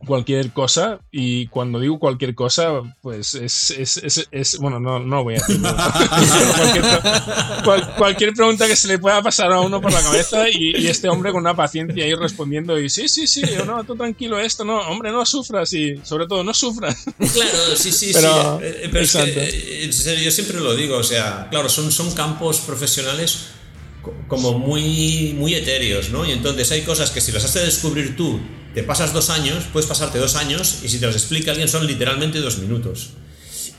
cualquier cosa y cuando digo cualquier cosa pues es, es, es, es bueno no, no voy a decir <laughs> cualquier, cualquier, pregunta que se le pueda pasar a uno por la cabeza y, este hombre con una paciencia ahí respondiendo y sí sí sí yo no tú tranquilo esto no hombre no sufras y sobre todo no sufras claro sí sí pero, sí eh, pero eh, yo siempre lo digo o sea claro son, son campos profesionales como muy, muy etéreos, ¿no? Y entonces hay cosas que si las has de descubrir tú, te pasas dos años, puedes pasarte dos años, y si te las explica alguien son literalmente dos minutos.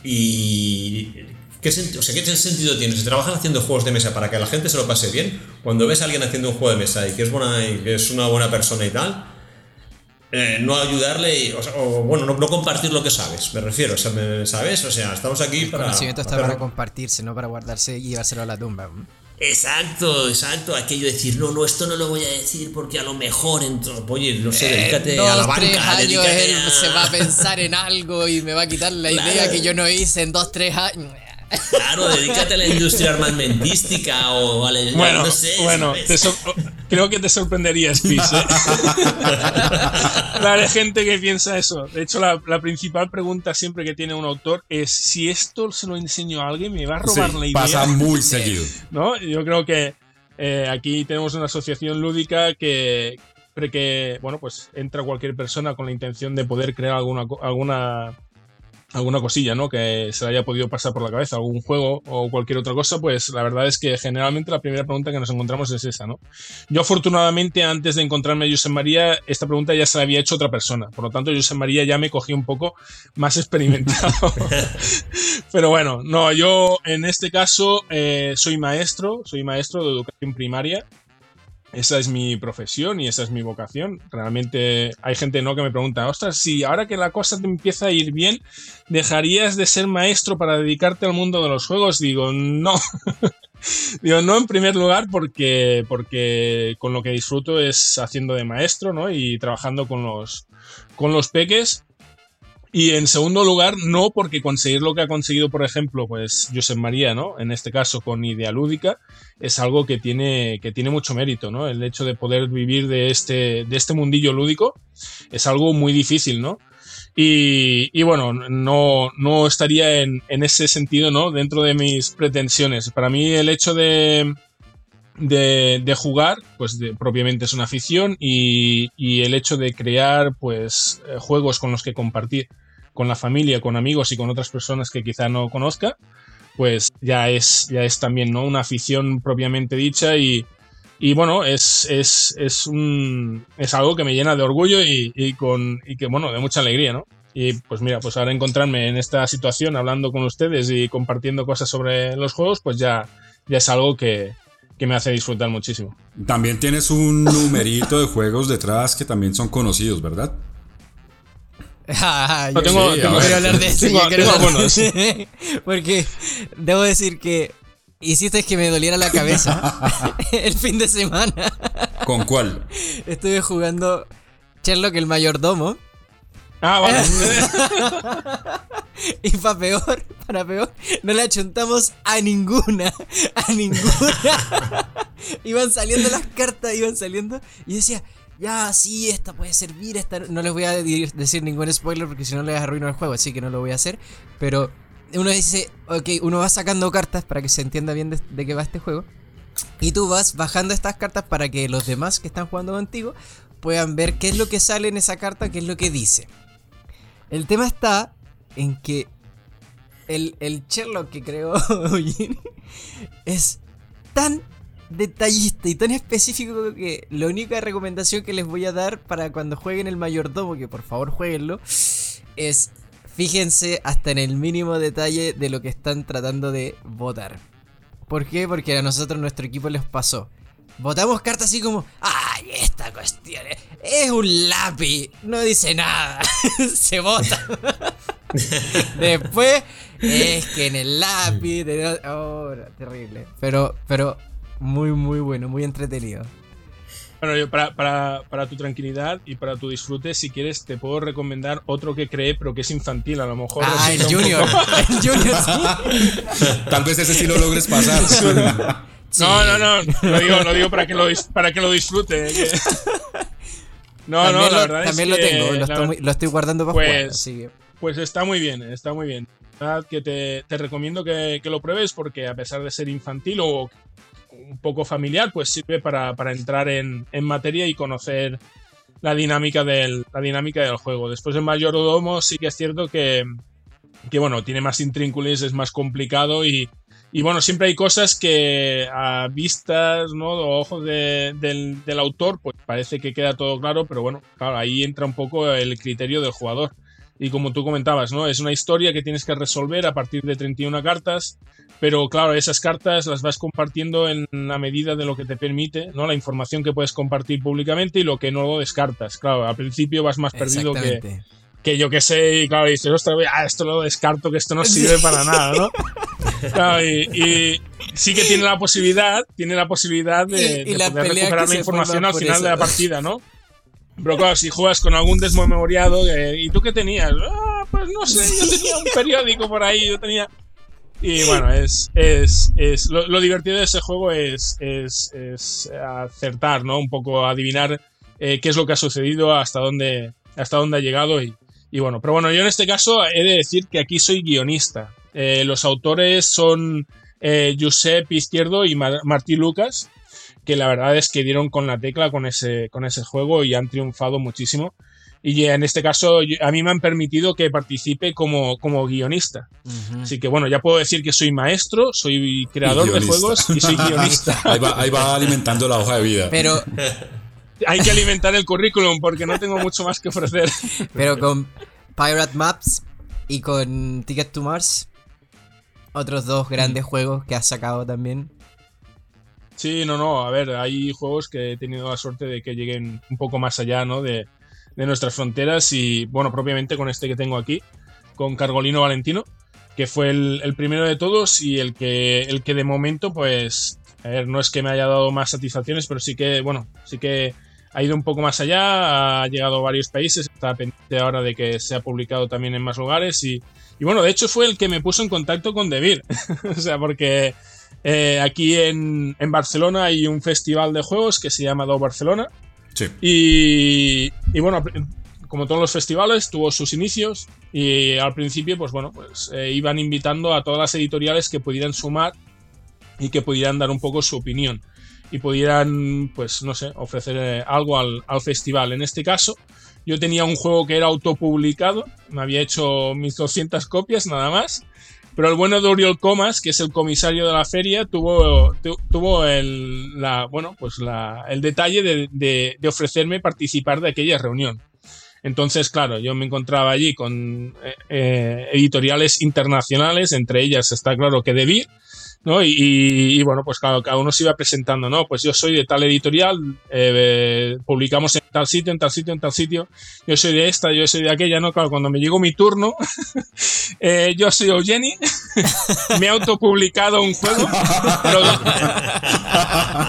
Y ¿Qué, o sea, ¿Qué sentido tiene? Si trabajas haciendo juegos de mesa para que la gente se lo pase bien, cuando ves a alguien haciendo un juego de mesa y que es, buena, y que es una buena persona y tal, eh, no ayudarle o, bueno, no, compartir lo que sabes, me refiero, ¿sabes? O sea, estamos aquí El para... conocimiento está para compartirse, no para guardarse y llevárselo a la tumba. Exacto, exacto. Aquello de decir, no, no, esto no lo voy a decir porque a lo mejor entro. Oye, no sé, dedícate a la banca. Años él se va a pensar en algo y me va a quitar la idea que yo no hice en dos, tres años. Claro, dedícate a la industria armamentística o a la. Bueno, bueno creo que te sorprenderías, Chris. ¿eh? <laughs> hay gente que piensa eso. De hecho, la, principal pregunta siempre que tiene un autor es: si esto se lo enseño a alguien, ¿me va a robar la idea? Pasa muy <laughs> seguido. ¿No? Yo creo que eh, aquí tenemos una asociación lúdica que, que, bueno, pues entra cualquier persona con la intención de poder crear alguna, alguna alguna cosilla, ¿no? Que se le haya podido pasar por la cabeza, algún juego o cualquier otra cosa, pues la verdad es que generalmente la primera pregunta que nos encontramos es esa, ¿no? Yo afortunadamente antes de encontrarme a José María, esta pregunta ya se la había hecho otra persona, por lo tanto José María ya me cogí un poco más <laughs> experimentado. <laughs> Pero bueno, no, yo en este caso eh, soy maestro, soy maestro de educación primaria esa es mi profesión y esa es mi vocación. Realmente hay gente no que me pregunta, ostras, si ahora que la cosa te empieza a ir bien, ¿dejarías de ser maestro para dedicarte al mundo de los juegos? Digo, no. <laughs> Digo, no en primer lugar porque, porque con lo que disfruto es haciendo de maestro, ¿no? Y trabajando con los, con los peques. Y en segundo lugar, no porque conseguir lo que ha conseguido, por ejemplo, pues Josep María, ¿no? En este caso con Idea Lúdica, es algo que tiene, que tiene mucho mérito, ¿no? El hecho de poder vivir de este, de este mundillo lúdico es algo muy difícil, ¿no? Y, bueno, no, no estaría en, en, ese sentido, ¿no? Dentro de mis pretensiones. Para mí el hecho de, de, jugar, pues propiamente es una afición y, y, el hecho de crear, pues, eh, juegos con los que compartir con la familia, con amigos y con otras personas que quizá no conozca, pues ya es, ya es también ¿no? una afición propiamente dicha y, y bueno, es, es, es, un, es algo que me llena de orgullo y, y, con, y que, bueno, de mucha alegría, ¿no? Y pues mira, pues ahora encontrarme en esta situación hablando con ustedes y compartiendo cosas sobre los juegos, pues ya, ya es algo que, que me hace disfrutar muchísimo. También tienes un numerito de juegos detrás que también son conocidos, ¿verdad? Ah, yo tengo, quiero hablar de eso. Porque debo decir que hiciste que me doliera la cabeza <laughs> el fin de semana. ¿Con cuál? Estuve jugando Sherlock el mayordomo. Ah, vale. <laughs> y para peor, para peor, no le achuntamos a ninguna. A ninguna. <laughs> iban saliendo las cartas, iban saliendo. Y decía, ya, sí, esta puede servir, esta... No les voy a decir ningún spoiler porque si no les arruino el juego, así que no lo voy a hacer. Pero uno dice, ok, uno va sacando cartas para que se entienda bien de, qué va este juego. Y tú vas bajando estas cartas para que los demás que están jugando contigo puedan ver qué es lo que sale en esa carta, qué es lo que dice. El tema está en que el, el Sherlock que creó <laughs> es tan detallista y tan específico que la única recomendación que les voy a dar para cuando jueguen el mayordomo, que por favor jueguenlo, es fíjense hasta en el mínimo detalle de lo que están tratando de votar. ¿Por qué? Porque a nosotros nuestro equipo les pasó. Votamos cartas así como, ay, esta cuestión es un lápiz, no dice nada, <laughs> se vota. <laughs> Después es que en el lápiz, oh, terrible. Pero, pero muy, muy bueno, muy entretenido. Bueno, yo para, para, para, tu tranquilidad y para tu disfrute, si quieres, te puedo recomendar otro que cree, pero que es infantil, a lo mejor. Ah, el Junior. <laughs> el Junior, sí. <laughs> Tal vez ese sí lo logres pasar. <laughs> No, no, no. Lo digo, lo digo para, que lo, para que lo disfrute. No, no, la verdad también es lo tengo, lo estoy, lo estoy, guardando para pues, jugar. Pues está muy bien, está muy bien. Que te, te recomiendo que, que, lo pruebes porque a pesar de ser infantil o un poco familiar, pues sirve para, entrar en, materia y conocer la dinámica, del, la dinámica del juego. Después en Mayordomo sí que es cierto que, que bueno, tiene más intrínculos, es más complicado y, y, bueno, siempre hay cosas que a vistas, ¿no? O ojos del, autor, pues parece que queda todo claro, pero bueno, claro, ahí entra un poco el criterio del jugador. Y como tú comentabas, ¿no? Es una historia que tienes que resolver a partir de 31 cartas, pero claro, esas cartas las vas compartiendo en la medida de lo que te permite, ¿no? La información que puedes compartir públicamente y lo que no lo descartas. Claro, al principio vas más perdido que, que yo que sé, y claro, dices, ostras, ah, esto lo descarto, que esto no sirve para <laughs> nada, ¿no? Claro, y, sí que tiene la posibilidad, tiene la posibilidad de, poder recuperar la información al final de la partida, ¿no? Pero claro, si juegas con algún desmemoriado, ¿y tú qué tenías? Ah, pues no sé, yo tenía un periódico por ahí, yo tenía... Y bueno, es, es, es lo, divertido de ese juego es, es, es, acertar, ¿no? Un poco adivinar eh, qué es lo que ha sucedido, hasta dónde, hasta dónde ha llegado y, y bueno, pero bueno, yo en este caso he de decir que aquí soy guionista. Eh, los autores son eh, Josep Izquierdo y Martí Lucas, que la verdad es que dieron con la tecla con ese, con ese juego y han triunfado muchísimo. Y en este caso a mí me han permitido que participe como, como guionista. Así que bueno, ya puedo decir que soy maestro, soy creador de juegos y soy guionista. <laughs> ahí, va, ahí va alimentando la hoja de vida. Pero <laughs> hay que alimentar el currículum porque no tengo mucho más que ofrecer. Pero con Pirate Maps y con Ticket to Mars, otros dos grandes mm. juegos que has sacado también. Sí, no, no, a ver, hay juegos que he tenido la suerte de que lleguen un poco más allá, ¿no? De, nuestras fronteras y, bueno, propiamente con este que tengo aquí, con Cargolino Valentino, que fue el, primero de todos y el que, el que de momento, pues, a ver, no es que me haya dado más satisfacciones, pero sí que, bueno, sí que ha ido un poco más allá, ha llegado a varios países, está pendiente ahora de que sea publicado también en más lugares y, bueno, de hecho fue el que me puso en contacto con Devir, <laughs> o sea, porque eh, aquí en, Barcelona hay un festival de juegos que se llama Do Barcelona sí. y, y, bueno, como todos los festivales, tuvo sus inicios y al principio, pues bueno, pues eh, iban invitando a todas las editoriales que pudieran sumar y que pudieran dar un poco su opinión y pudieran, pues no sé, ofrecer eh, algo al, festival. En este caso, yo tenía un juego que era autopublicado, me había hecho mis 200 copias nada más, pero el bueno de Oriol Comas, que es el comisario de la feria, tuvo, tuvo el, la, bueno, pues la, el detalle de, ofrecerme participar de aquella reunión. Entonces, claro, yo me encontraba allí con eh, eh, editoriales internacionales, entre ellas está claro que Debir, ¿no? Y, bueno, pues claro, cada uno se iba presentando, ¿no? Pues yo soy de tal editorial, eh, publicamos en tal sitio, en tal sitio, en tal sitio, yo soy de esta, yo soy de aquella, ¿no? Claro, cuando me llegó mi turno, <laughs> eh, yo soy Eugeni, <laughs> me he autopublicado un juego,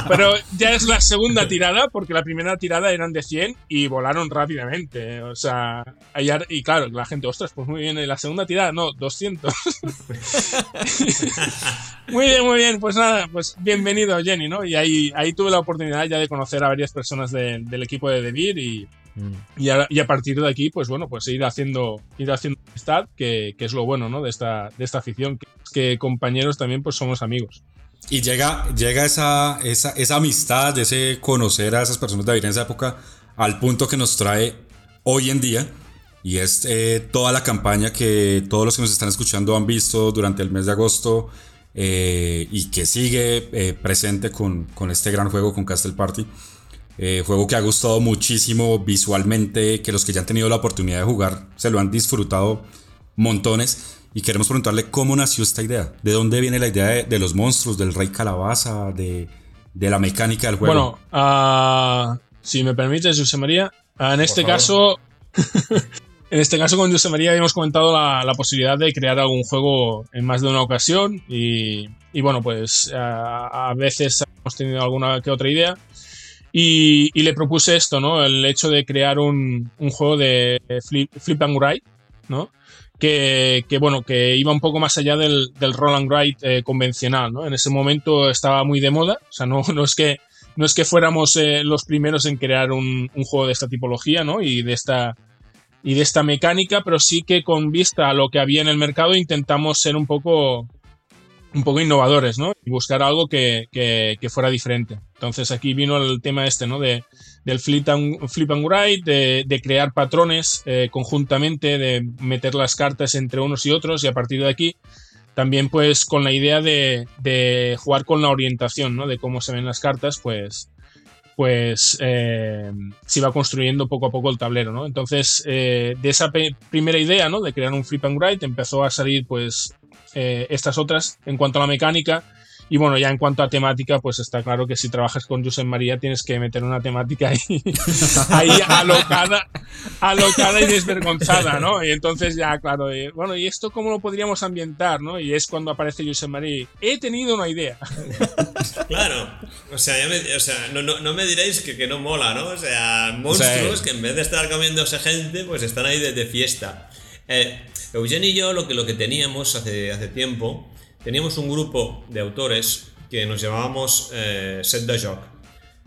pero, ya es la segunda tirada, porque la primera tirada eran de 100 y volaron rápidamente, o sea, y claro, la gente, ostras, pues muy bien, la segunda tirada, no, 200. muy <laughs> bien, muy bien. Pues nada, pues bienvenido, Jenny, ¿no? Y ahí, ahí tuve la oportunidad ya de conocer a varias personas del equipo de Devir y, mm. y, a, y, a, partir de aquí, pues bueno, pues ir haciendo, ir haciendo amistad, que, que, es lo bueno, ¿no? De esta, de esta afición, que, que compañeros también, pues somos amigos. Y llega, llega esa, esa, esa amistad, ese conocer a esas personas de Devir en esa época, al punto que nos trae hoy en día. Y es eh, toda la campaña que todos los que nos están escuchando han visto durante el mes de agosto eh, y que sigue eh, presente con, con, este gran juego, con Castle Party. Eh, juego que ha gustado muchísimo visualmente, que los que ya han tenido la oportunidad de jugar se lo han disfrutado montones. Y queremos preguntarle cómo nació esta idea, de dónde viene la idea de, los monstruos, del rey calabaza, de, de, la mecánica del juego. Bueno, uh, si me permites, José María, uh, en este caso <laughs> En este caso con José María hemos comentado la, posibilidad de crear algún juego en más de una ocasión y, bueno, pues a, veces hemos tenido alguna que otra idea y, le propuse esto, ¿no? El hecho de crear un, juego de flip, and write, ¿no? Que, bueno, que iba un poco más allá del, del roll and write eh, convencional, ¿no? En ese momento estaba muy de moda, o sea, no, no es que no es que fuéramos eh, los primeros en crear un, un, juego de esta tipología, ¿no? Y de esta, y de esta mecánica, pero sí que con vista a lo que había en el mercado intentamos ser un poco un poco innovadores, ¿no? Y buscar algo que, que, fuera diferente. Entonces aquí vino el tema este, ¿no? De, del flip and, flip and write, de, crear patrones eh, conjuntamente, de meter las cartas entre unos y otros y a partir de aquí también pues con la idea de, de jugar con la orientación, ¿no? De cómo se ven las cartas, pues pues eh, se iba construyendo poco a poco el tablero, ¿no? Entonces, eh, de esa primera idea, ¿no? De crear un flip and write, empezó a salir, pues, eh, estas otras en cuanto a la mecánica y bueno, ya en cuanto a temática, pues está claro que si trabajas con Josep María tienes que meter una temática ahí, <laughs> ahí alocada, alocada y desvergonzada, ¿no? Y entonces ya, claro, bueno, ¿y esto cómo lo podríamos ambientar, no? Y es cuando aparece Josep María. He tenido una idea. <laughs> Claro, o sea, o sea no, no, me diréis que, que, no mola, ¿no? O sea, monstruos que en vez de estar comiéndose gente, pues están ahí de, fiesta. Eh, Eugenio y yo lo que, lo que teníamos hace, hace tiempo teníamos un grupo de autores que nos llamábamos eh, Set de Joc,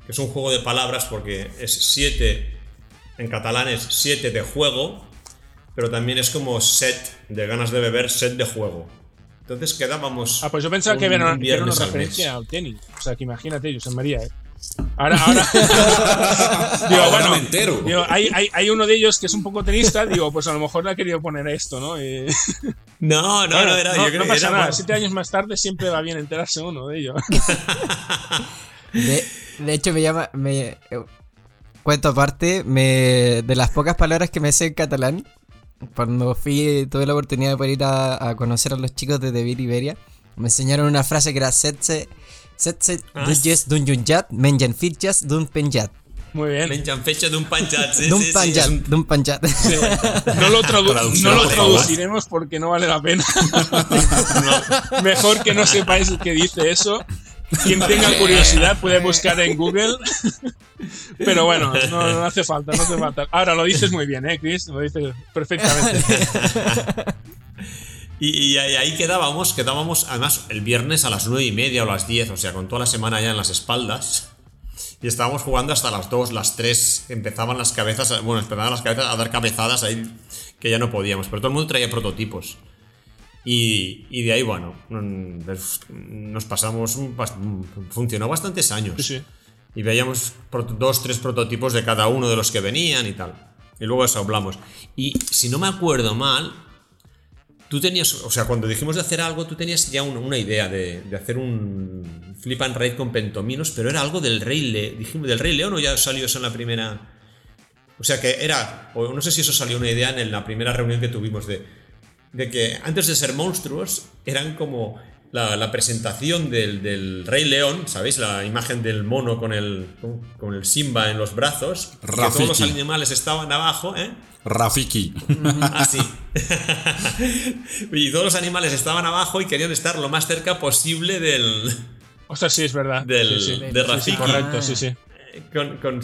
que es un juego de palabras porque es siete, en catalán es siete de juego, pero también es como set de ganas de beber, set de juego. Entonces quedábamos. Ah, pues yo pensaba que era, una referencia al tenis. O sea, que imagínate, José María, ¿eh? Ahora, ahora. <laughs> digo, bueno, entero. hay, hay, hay, uno de ellos que es un poco tenista, digo, pues a lo mejor le ha querido poner esto, ¿no? no, no, no, era. No, pasa nada, siete años más tarde siempre va bien enterarse uno de ello. de, de, hecho, me llama. Me, cuento aparte, me, de las pocas palabras que me sé en catalán, cuando fui, tuve la oportunidad de poder ir a, a conocer a los chicos de Devir Iberia, me enseñaron una frase que era setze Setze ah, dujes d'un jutjat mengen fitxes d'un penjat. Muy bien. Menjan fecha de un panchat. Sí, de un sí, de un panchat. No lo, no lo traduciremos porque no vale la pena. <laughs> Mejor que no sepáis qué dice eso. Quien tenga curiosidad puede buscar en Google. Pero bueno, no, no, hace falta, no hace falta. Ahora lo dices muy bien, ¿eh, Chris? Lo dices perfectamente. <laughs> Y, ahí quedábamos, quedábamos además el viernes a las 9 y media o las 10, o sea, con toda la semana ya en las espaldas. Y estábamos jugando hasta las 2, las 3, empezaban las cabezas, bueno, empezaban las cabezas a dar cabezadas ahí que ya no podíamos, pero todo el mundo traía prototipos. Y, y de ahí, bueno, nos pasamos, funcionó bastantes años. Y veíamos dos, tres prototipos de cada uno de los que venían y tal. Y luego eso hablamos. Y si no me acuerdo mal, Tú tenías, o sea, cuando dijimos de hacer algo, tú tenías ya una, idea de, hacer un flip and ride con pentominos, pero era algo del Rey, Le, dijimos, del Rey León o ya salió eso en la primera. O sea, que era, o no sé si eso salió una idea en la primera reunión que tuvimos de, de que antes de ser monstruos eran como la, presentación del, Rey León, ¿sabéis? La imagen del mono con el, con, el Simba en los brazos. Que todos los animales estaban abajo, ¿eh? Rafiki. <laughs> Así. <laughs> y todos los animales estaban abajo y querían estar lo más cerca posible del. Ostras, sí, es verdad. Del, De Rafiki. correcto, sí, sí. Con, con,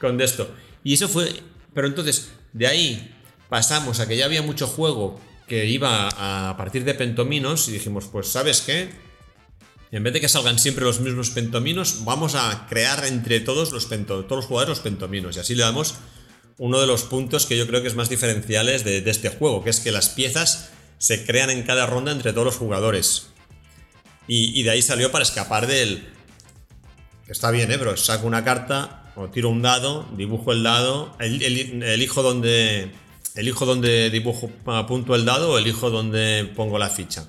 con esto. Y eso fue. Pero entonces, de ahí pasamos a que ya había mucho juego que iba a partir de pentominos y dijimos, pues, ¿sabes qué? En vez de que salgan siempre los mismos pentominos, vamos a crear entre todos los, todos los jugadores los pentominos. Y así le damos uno de los puntos que yo creo que es más diferenciales de, este juego, que es que las piezas se crean en cada ronda entre todos los jugadores. Y, de ahí salió para escapar del... Está bien, ¿eh? Pero saco una carta, o tiro un dado, dibujo el dado, elijo donde... Elijo donde dibujo, apunto el dado elijo donde pongo la ficha.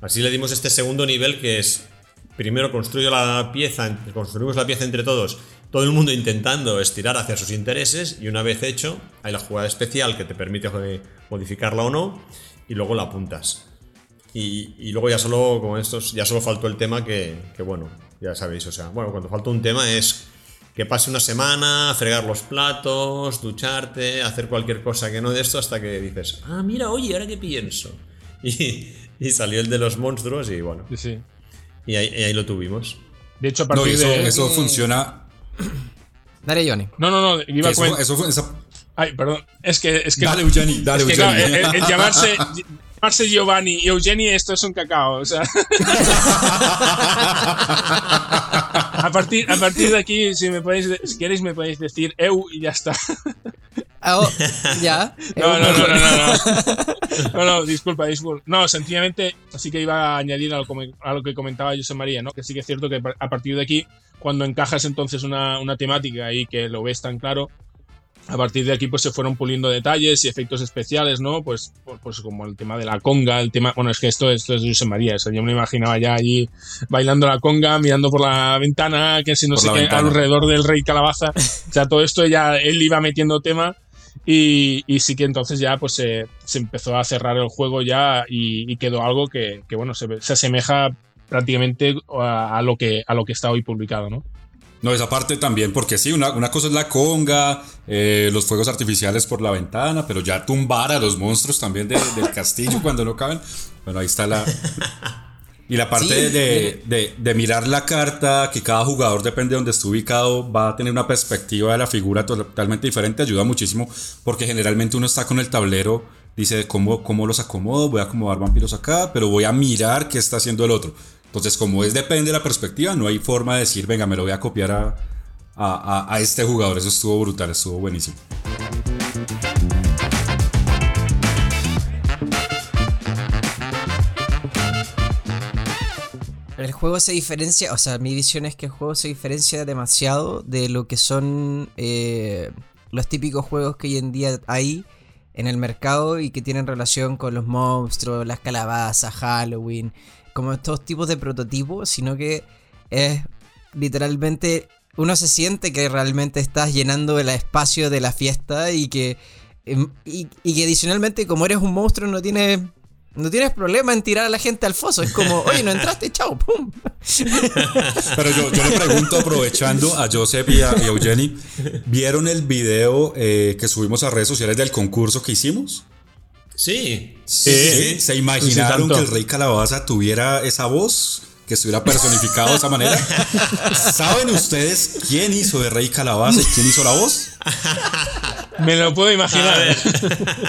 Así le dimos este segundo nivel que es... Primero construyo la pieza, construimos la pieza entre todos todo el mundo intentando estirar hacia sus intereses y una vez hecho, hay la jugada especial que te permite modificarla o no y luego la apuntas. Y, luego ya solo, como estos, ya solo faltó el tema que, bueno, ya sabéis, o sea, bueno, cuando falta un tema es que pase una semana, fregar los platos, ducharte, hacer cualquier cosa que no de esto hasta que dices, ah, mira, oye, ahora qué pienso. <laughs> Y, salió el de los monstruos y bueno. Sí, Y, ahí, lo tuvimos. De hecho, a partir eso, de... eso funciona Dale, Johnny. No, no, no. Iba a eso, fue Ay, perdón. Es que. Es que dale, Eugeni, dale, es que, el, llamarse, <laughs> llamarse Giovanni y Eugeni, esto es un cacao. O sea. <laughs> a, partir, a partir de aquí, si me podéis, si queréis, me podéis decir Eu y ya está. Oh, <laughs> ya. No, no, no, no, no, no. No, disculpa, disculpa. No, sencillamente, así que iba a añadir a lo, a lo que comentaba José María, ¿no? Que sí que es cierto que a partir de aquí cuando encajas entonces una, temática y que lo ves tan claro, a partir de aquí pues se fueron puliendo detalles y efectos especiales, ¿no? Pues, pues, como el tema de la conga, el tema, bueno, es que esto, esto es José María, o sea, yo me imaginaba ya allí bailando la conga, mirando por la ventana, que si no sé qué, alrededor del rey calabaza, <laughs> o sea, todo esto ya él iba metiendo tema y, y sí que entonces ya pues se, se, empezó a cerrar el juego ya y, quedó algo que, que bueno, se, se, asemeja prácticamente a, a, lo que, a lo que está hoy publicado, ¿no? No, esa parte también, porque sí, una, una cosa es la conga, eh, los fuegos artificiales por la ventana, pero ya tumbar a los monstruos también del castillo cuando no caben. Bueno, ahí está la... <laughs> Y la parte de, de, de, mirar la carta, que cada jugador, depende de donde esté ubicado, va a tener una perspectiva de la figura totalmente diferente, ayuda muchísimo, porque generalmente uno está con el tablero, dice cómo, cómo los acomodo, voy a acomodar vampiros acá, pero voy a mirar qué está haciendo el otro. Entonces, como es depende de la perspectiva, no hay forma de decir, venga, me lo voy a copiar a, a, a este jugador. Eso estuvo brutal, estuvo buenísimo. El juego se diferencia, o sea, mi visión es que el juego se diferencia demasiado de lo que son eh, los típicos juegos que hoy en día hay en el mercado y que tienen relación con los monstruos, las calabazas, Halloween, como estos tipos de prototipos, sino que es literalmente uno se siente que realmente estás llenando el espacio de la fiesta y que em, y, que adicionalmente como eres un monstruo no tienes no tienes problema en tirar a la gente al foso. Es como, oye, no entraste, <laughs> chao, pum. Pero yo, le pregunto, aprovechando a Joseph y a, Eugenie, ¿vieron el video eh, que subimos a redes sociales del concurso que hicimos? Sí. Sí. ¿Se imaginaron que el rey calabaza tuviera esa voz? Que estuviera personificado de esa manera. <laughs> ¿Saben ustedes quién hizo de rey calabaza y quién hizo la voz? Me lo puedo imaginar.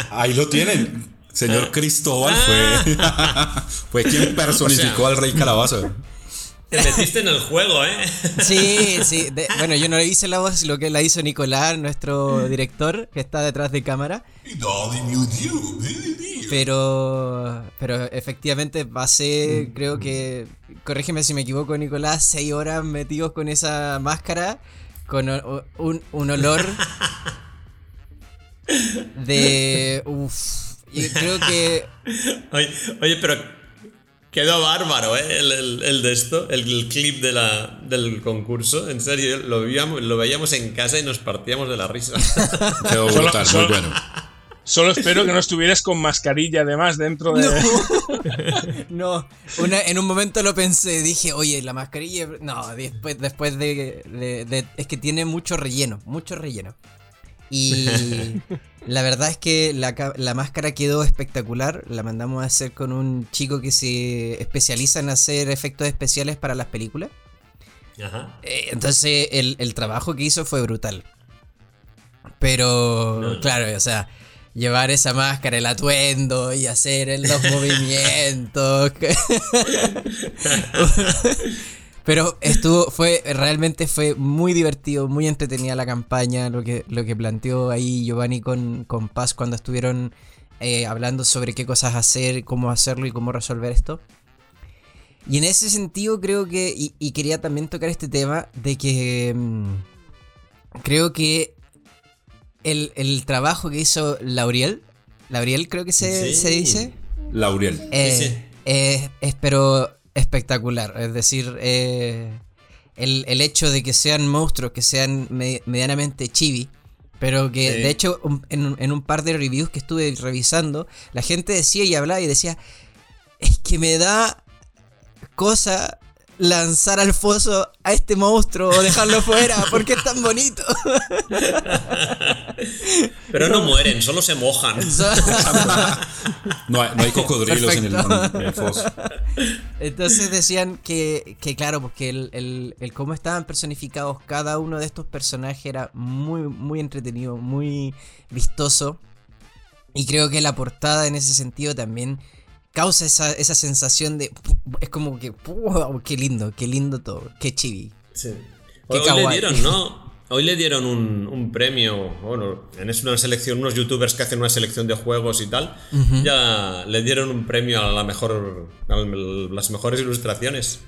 Ahí lo tienen. Señor Cristóbal fue, <laughs> fue quien personificó al rey calabaza. Te metiste en el juego, ¿eh? Sí, sí. bueno, yo no hice la voz, lo que la hizo Nicolás, nuestro director, que está detrás de cámara. Pero, pero efectivamente pasé, creo que, corrígeme si me equivoco, Nicolás, seis horas metidos con esa máscara, con un, un olor de... <laughs> Uf, y creo que... Oye, oye pero Quedó bárbaro, ¿eh? El, de esto, el, clip de la, del concurso. En serio, lo veíamos, lo veíamos en casa y nos partíamos de la risa. <laughs> Quedó brutal, muy bueno. Solo espero que no estuvieras con mascarilla además dentro de... No, <laughs> en un momento lo pensé, dije, oye, la mascarilla... No, después, después de, Es que tiene mucho relleno, mucho relleno. Y <laughs> la verdad es que la, máscara quedó espectacular. La mandamos a hacer con un chico que se especializa en hacer efectos especiales para las películas. Ajá. Eh, entonces el, trabajo que hizo fue brutal. Pero, claro, o sea, llevar esa máscara, el atuendo y hacer los <laughs> movimientos. <laughs> Pero estuvo, fue, realmente fue muy divertido, muy entretenida la campaña, lo que, lo que planteó ahí Giovanni con, con Paz cuando estuvieron eh, hablando sobre qué cosas hacer, cómo hacerlo y cómo resolver esto. Y en ese sentido creo que, y, quería también tocar este tema de que mm, creo que el, trabajo que hizo Lauriel, Lauriel creo que se, dice. Lauriel. Eh, eh, es, pero espectacular. Es decir, eh, el, hecho de que sean monstruos, que sean medianamente chibi, pero que de hecho en, un par de reviews que estuve revisando, la gente decía y hablaba y decía, es que me da cosa lanzar al foso a este monstruo o dejarlo <laughs> fuera porque es tan bonito. Pero no mueren, solo se mojan. <laughs> no, hay, cocodrilos en el, foso. Entonces decían que, claro, porque el, el, cómo estaban personificados cada uno de estos personajes era muy, muy entretenido, muy vistoso. Y creo que la portada en ese sentido también causa esa, esa sensación de. Es como que. Wow, qué lindo, qué lindo todo. Qué chibi. Sí. Hoy, le dieron, ¿no? Hoy le dieron un, premio, bueno, en es una selección, unos youtubers que hacen una selección de juegos y tal, ya le dieron un premio a la mejor, a las mejores ilustraciones.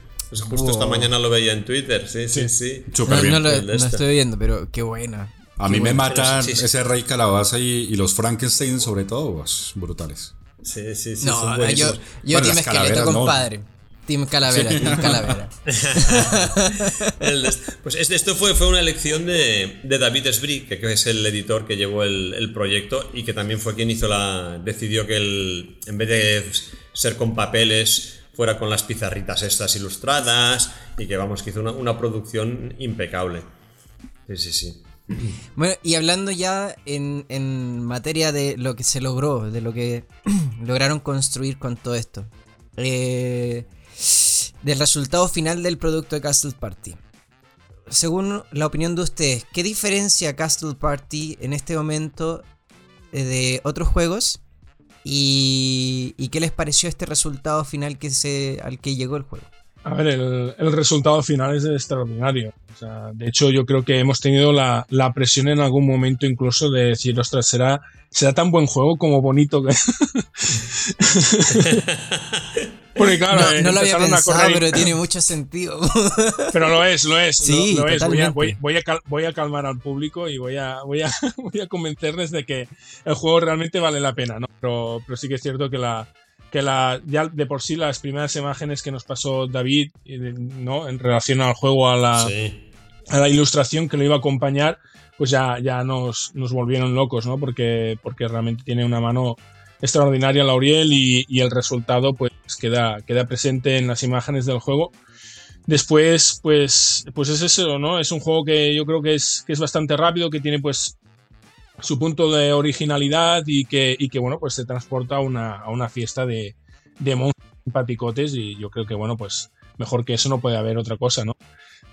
justo esta mañana lo veía en Twitter, sí, sí, sí. no, lo, estoy viendo, pero qué buena. A mí me matan ese rey calabaza y, los Frankenstein sobre todo, pues, brutales. Sí, sí, sí. No, yo, yo bueno, Esqueleto, compadre. Team Calavera, Team Calavera. <laughs> pues esto fue, fue una elección de, David Esbri, que es el editor que llevó el, proyecto y que también fue quien hizo la. decidió que el, en vez de ser con papeles, fuera con las pizarritas estas ilustradas y que vamos, que hizo una, una producción impecable. Sí, sí, sí. <laughs> Bueno, y hablando ya en, en, materia de lo que se logró, de lo que <clears throat> lograron construir con todo esto. Eh, del resultado final del producto de Castle Party. Según la opinión de ustedes, ¿qué diferencia Castle Party en este momento eh, de otros juegos? ¿Y, qué les pareció este resultado final que se, al que llegó el juego? A ver, el, resultado final es extraordinario. de hecho, yo creo que hemos tenido la, la, presión en algún momento incluso de decir, ostras, será, será tan buen juego como bonito que... <laughs> Porque claro, no, no lo había pensado, pero tiene mucho sentido. <laughs> pero lo es, lo es. Sí, lo, es. Voy, a, voy, a calmar al público y voy a, voy, a, <laughs> voy a convencerles de que el juego realmente vale la pena, ¿no? Pero, pero sí que es cierto que la, que la, ya de por sí las primeras imágenes que nos pasó David, ¿no? En relación al juego, a la, a la ilustración que lo iba a acompañar, pues ya, ya nos, nos volvieron locos, ¿no? Porque, porque realmente tiene una mano extraordinaria Lauriel y, y el resultado pues queda, queda presente en las imágenes del juego. Después, pues, pues es eso, ¿no? Es un juego que yo creo que es, que es bastante rápido, que tiene pues su punto de originalidad y que, y que bueno, pues se transporta a una, a una fiesta de, de monstruos simpaticotes y yo creo que bueno, pues mejor que eso no puede haber otra cosa, ¿no?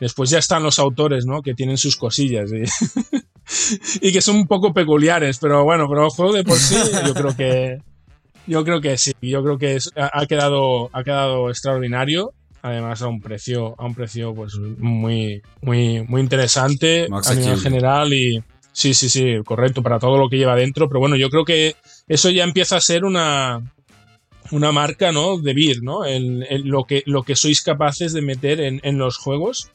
Después ya están los autores, ¿no? Que tienen sus cosillas y, <laughs> y que son un poco peculiares, pero bueno, pero el juego de por sí yo creo que yo creo que sí, yo creo que ha, quedado ha quedado extraordinario, además a un precio a un precio pues muy muy muy interesante a nivel general y sí, sí, sí, correcto para todo lo que lleva dentro, pero bueno, yo creo que eso ya empieza a ser una una marca, ¿no? De Beer, ¿no? En, lo, que, lo que sois capaces de meter en, en los juegos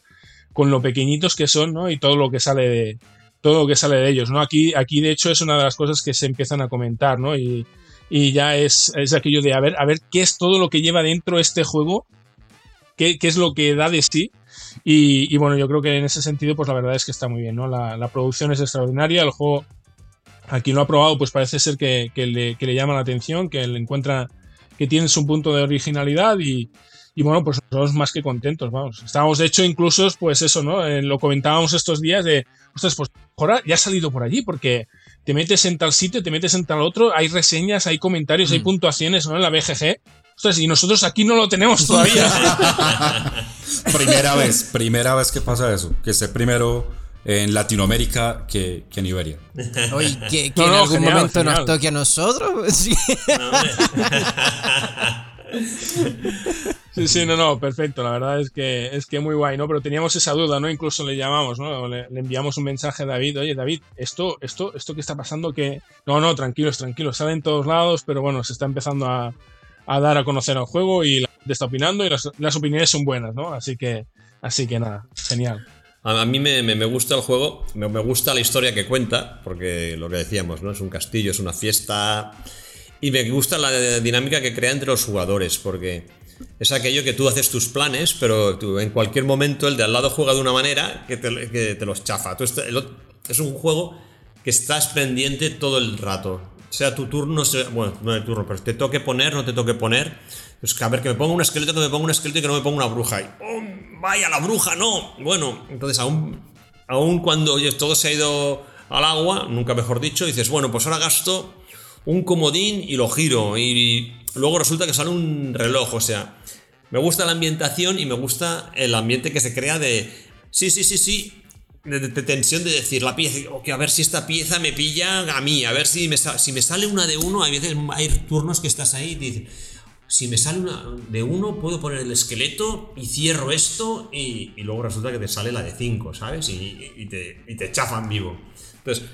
con lo pequeñitos que son, ¿no? Y todo lo que sale de todo lo que sale de ellos, ¿no? Aquí, aquí de hecho es una de las cosas que se empiezan a comentar, ¿no? Y, y ya es, es, aquello de a ver, a ver qué es todo lo que lleva dentro este juego, qué, qué es lo que da de sí. Y, y, bueno, yo creo que en ese sentido, pues la verdad es que está muy bien, ¿no? La, la producción es extraordinaria, el juego, a quien lo ha probado, pues parece ser que, que, le, que le llama la atención, que le encuentra que tiene su punto de originalidad y, y bueno, pues nosotros más que contentos, vamos. Estábamos, de hecho, incluso, pues eso, ¿no? Eh, lo comentábamos estos días de, ostras, pues ahora ya ha salido por allí, porque te metes en tal sitio, te metes en tal otro, hay reseñas, hay comentarios, hay mm. puntuaciones, ¿no? En la BGG. Ostras, y nosotros aquí no lo tenemos todavía. <laughs> primera vez, primera vez que pasa eso, que esté primero en Latinoamérica que, que en Iberia. Oye, que, <laughs> en algún momento nos toque a nosotros. <laughs> Sí, sí, no, no, perfecto. La verdad es que es que muy guay, ¿no? Pero teníamos esa duda, ¿no? Incluso le llamamos, ¿no? Le, enviamos un mensaje a David, oye, David, esto, esto, esto que está pasando, que. No, no, tranquilos, tranquilos, sale en todos lados, pero bueno, se está empezando a, dar a conocer el juego y la gente está opinando y las, opiniones son buenas, ¿no? Así que, así que nada, genial. A mí me, me, gusta el juego, me, gusta la historia que cuenta, porque lo que decíamos, ¿no? Es un castillo, es una fiesta. Y me gusta la dinámica que crea entre los jugadores, porque es aquello que tú haces tus planes, pero en cualquier momento el de al lado juega de una manera que te, los chafa. es un juego que estás pendiente todo el rato. Sea tu turno, sea, bueno, no el turno, pero te toque poner, no te toque poner. Es que a ver, que me ponga un esqueleto, que me ponga un esqueleto y que no me ponga una bruja. Y, ¡oh, vaya, la bruja, no. Bueno, entonces aún, aún cuando todo se ha ido al agua, nunca mejor dicho, dices, bueno, pues ahora gasto un comodín y lo giro. Y, luego resulta que sale un reloj, o sea, me gusta la ambientación y me gusta el ambiente que se crea de, sí, sí, sí, sí, de, tensión de decir la pieza, que a ver si esta pieza me pilla a mí, a ver si me, si me sale una de uno, hay veces hay turnos que estás ahí y dices, si me sale una de uno, puedo poner el esqueleto y cierro esto y, luego resulta que te sale la de cinco, ¿sabes? Y, te, y te chafan vivo. Entonces,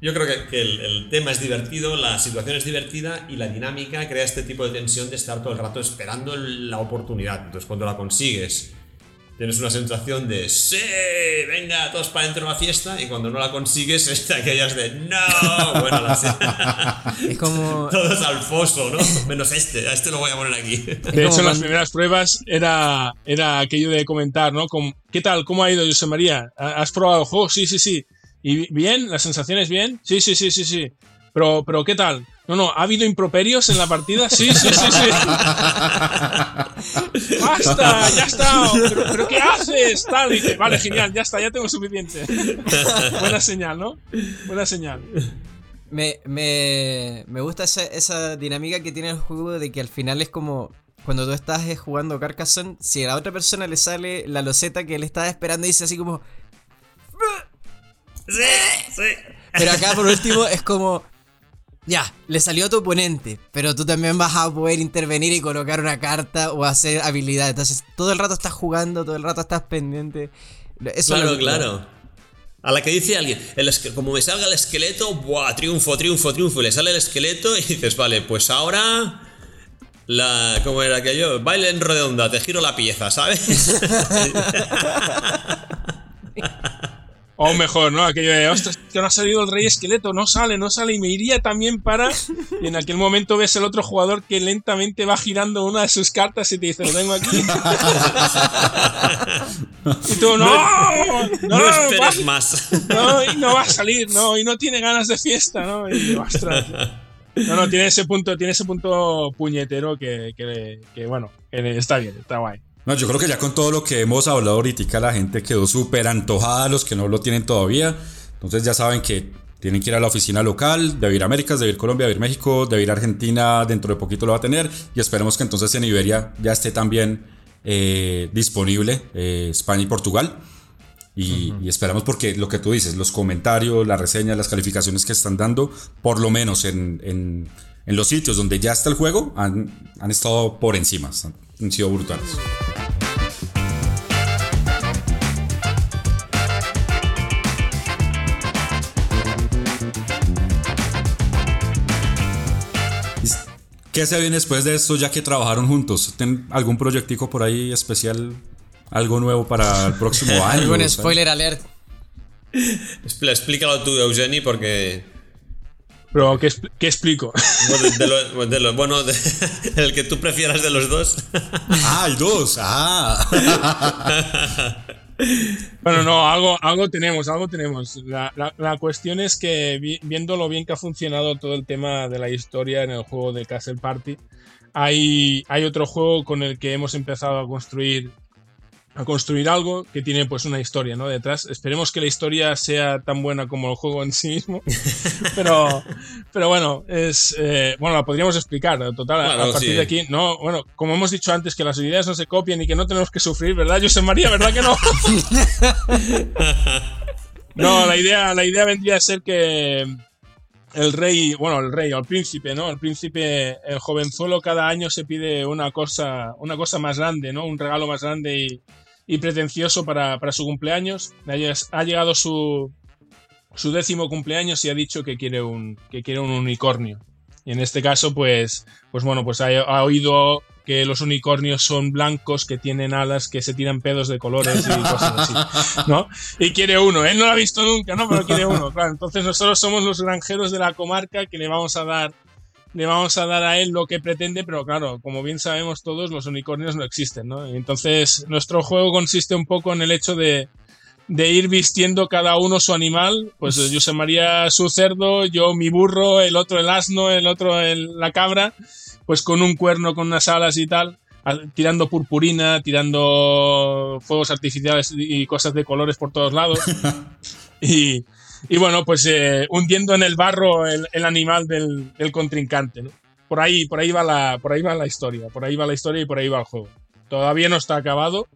yo creo que, el, tema es divertido, la situación es divertida y la dinámica crea este tipo de tensión de estar todo el rato esperando la oportunidad. Entonces, cuando la consigues, tienes una sensación de sí, venga, todos para dentro de la fiesta y cuando no la consigues <laughs> es de aquellas de no, bueno, la <laughs> es como <laughs> todos al foso, ¿no? Menos este, a este lo voy a poner aquí. De hecho, en las primeras pruebas era, era aquello de comentar, ¿no? ¿Qué tal? ¿Cómo ha ido, José María? ¿Has probado el juego? Sí, sí, sí. ¿Y bien? ¿Las sensaciones bien? Sí, sí, sí, sí, sí. Pero, pero ¿qué tal? No, no, ¿ha habido improperios en la partida? Sí, sí, sí, sí. <laughs> ¡Basta! ¡Ya está! ¿Pero, qué haces? Tal, dice, vale, genial, ya está, ya tengo suficiente. Buena señal, ¿no? Buena señal. Me, me, me gusta esa, esa, dinámica que tiene el juego de que al final es como cuando tú estás eh, jugando Carcassonne, si a la otra persona le sale la loseta que él estaba esperando y dice así como... Sí, sí. Pero acá por último es como ya, le salió a tu oponente, pero tú también vas a poder intervenir y colocar una carta o hacer habilidades. Entonces, todo el rato estás jugando, todo el rato estás pendiente. Eso claro, claro. A la que dice alguien, el como me salga el esqueleto, ¡buah! Triunfo, triunfo, triunfo. Y le sale el esqueleto y dices, vale, pues ahora. La, ¿Cómo era aquello? Baile en redonda, te giro la pieza, ¿sabes? <laughs> <laughs> O mejor, ¿no? Aquello de, ostras, que no ha salido el rey esqueleto, no sale, no sale. Y me iría también para. Y en aquel momento ves el otro jugador que lentamente va girando una de sus cartas y te dice, lo tengo aquí. y tú, no, no, no, esperes más. No, y no va a salir, no, y no tiene ganas de fiesta, ¿no? Y ostras. No, no, tiene ese punto, tiene ese punto puñetero que, que, que bueno, que está bien, está guay. No, yo creo que ya con todo lo que hemos hablado ahorita, la gente quedó súper antojada, los que no lo tienen todavía. Entonces ya saben que tienen que ir a la oficina local, de Vir Américas, de Vir Colombia, de Vir México, de Vir Argentina, dentro de poquito lo va a tener. Y esperemos que entonces en Iberia ya esté también eh, disponible eh, España y Portugal. Y, esperamos porque lo que tú dices, los comentarios, las reseñas, las calificaciones que están dando, por lo menos en, en, en los sitios donde ya está el juego, han, han estado por encima han sido brutales. ¿Qué se viene después de esto ya que trabajaron juntos? ¿Tienen algún proyectico por ahí especial? ¿Algo nuevo para el próximo <laughs> año? ¿Algún spoiler alert? Explícalo tú, Eugeni, porque pero, ¿qué, explico? Bueno, <laughs> <laughs> el que tú prefieras de los dos. Ah, hay dos. Ah. Bueno, no, algo, algo tenemos, algo tenemos. La, cuestión es que viendo lo bien que ha funcionado todo el tema de la historia en el juego de Castle Party, hay, hay otro juego con el que hemos empezado a construir a construir algo que tiene pues una historia ¿no? detrás. Esperemos que la historia sea tan buena como el juego en sí mismo. <laughs> pero, pero bueno, es eh, bueno, la podríamos explicar. Total, a partir de aquí, no, bueno, como hemos dicho antes, que las ideas no se copian y que no tenemos que sufrir, ¿verdad, José María? ¿Verdad que no? <laughs> no, la idea, la idea vendría a ser que el rey, bueno, el rey o el príncipe, ¿no? El príncipe, el jovenzuelo cada año se pide una cosa, una cosa más grande, ¿no? Un regalo más grande y, y pretencioso para, su cumpleaños. Ha llegado su, su décimo cumpleaños y ha dicho que quiere un, que quiere un unicornio. Y en este caso, pues, pues bueno, pues ha, oído que los unicornios son blancos, que tienen alas, que se tiran pedos de colores y cosas así, ¿no? Y quiere uno, él no lo ha visto nunca, ¿no? Pero quiere uno. Entonces nosotros somos los granjeros de la comarca que le vamos a dar le vamos a dar a él lo que pretende, pero claro, como bien sabemos todos, los unicornios no existen, ¿no? Entonces, nuestro juego consiste un poco en el hecho de, de ir vistiendo cada uno su animal. Pues José María su cerdo, yo mi burro, el otro el asno, el otro el, la cabra, pues con un cuerno, con unas alas y tal, tirando purpurina, tirando fuegos artificiales y cosas de colores por todos lados. <laughs> y, y bueno, pues eh, hundiendo en el barro el, animal del, contrincante. ¿no? Por, ahí, por, ahí va la, por ahí va la historia, por ahí va la historia y por ahí va el juego. Todavía no está acabado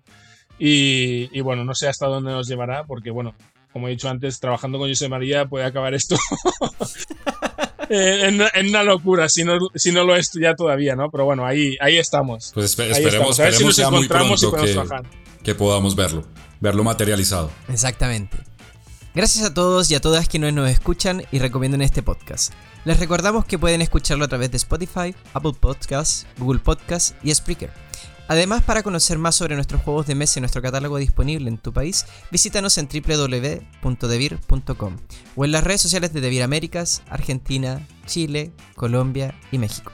y, bueno, no sé hasta dónde nos llevará porque bueno, como he dicho antes, trabajando con José María puede acabar esto <laughs> en, una locura, si no, si no lo es ya todavía, ¿no? Pero bueno, ahí, ahí estamos. Pues esperemos, A ver si nos encontramos y podemos trabajar. Que podamos verlo, verlo materializado. Exactamente. Gracias a todos y a todas quienes nos escuchan y recomiendan este podcast. Les recordamos que pueden escucharlo a través de Spotify, Apple Podcasts, Google Podcasts y Spreaker. Además, para conocer más sobre nuestros juegos de mesa y nuestro catálogo disponible en tu país, visítanos en www.devir.com o en las redes sociales de Devir Américas, Argentina, Chile, Colombia y México.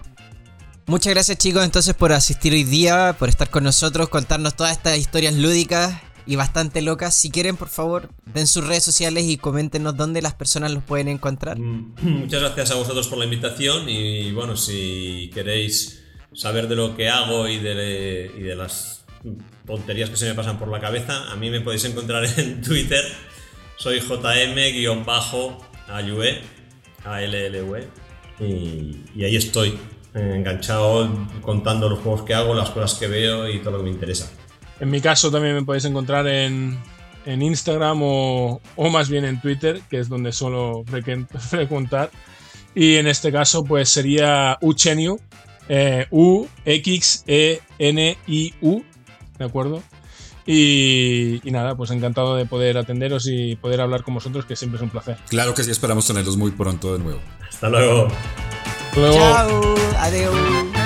Muchas gracias chicos entonces por asistir hoy día, por estar con nosotros, contarnos todas estas historias lúdicas y bastante locas. Si quieren, por favor, den sus redes sociales y coméntenos dónde las personas los pueden encontrar. Mm, <clears throat> muchas gracias a vosotros por la invitación y bueno, si queréis saber de lo que hago y de, las tonterías que se me pasan por la cabeza, a mí me podéis encontrar en <laughs> Twitter. Soy JM-AYUE, ALLUE, y, y ahí estoy, enganchado contando los juegos que hago, las cosas que veo y todo lo que me interesa. En mi caso también me podéis encontrar en, Instagram o, más bien en Twitter, que es donde suelo <laughs> frecuentar. Y en este caso pues sería Ucheniu, eh, U-X-E-N-I-U, ¿de acuerdo? Y, y, nada, pues encantado de poder atenderos y poder hablar con vosotros, que siempre es un placer. Claro que sí, esperamos tenerlos muy pronto de nuevo. Hasta luego. Hasta luego. Chao, adiós.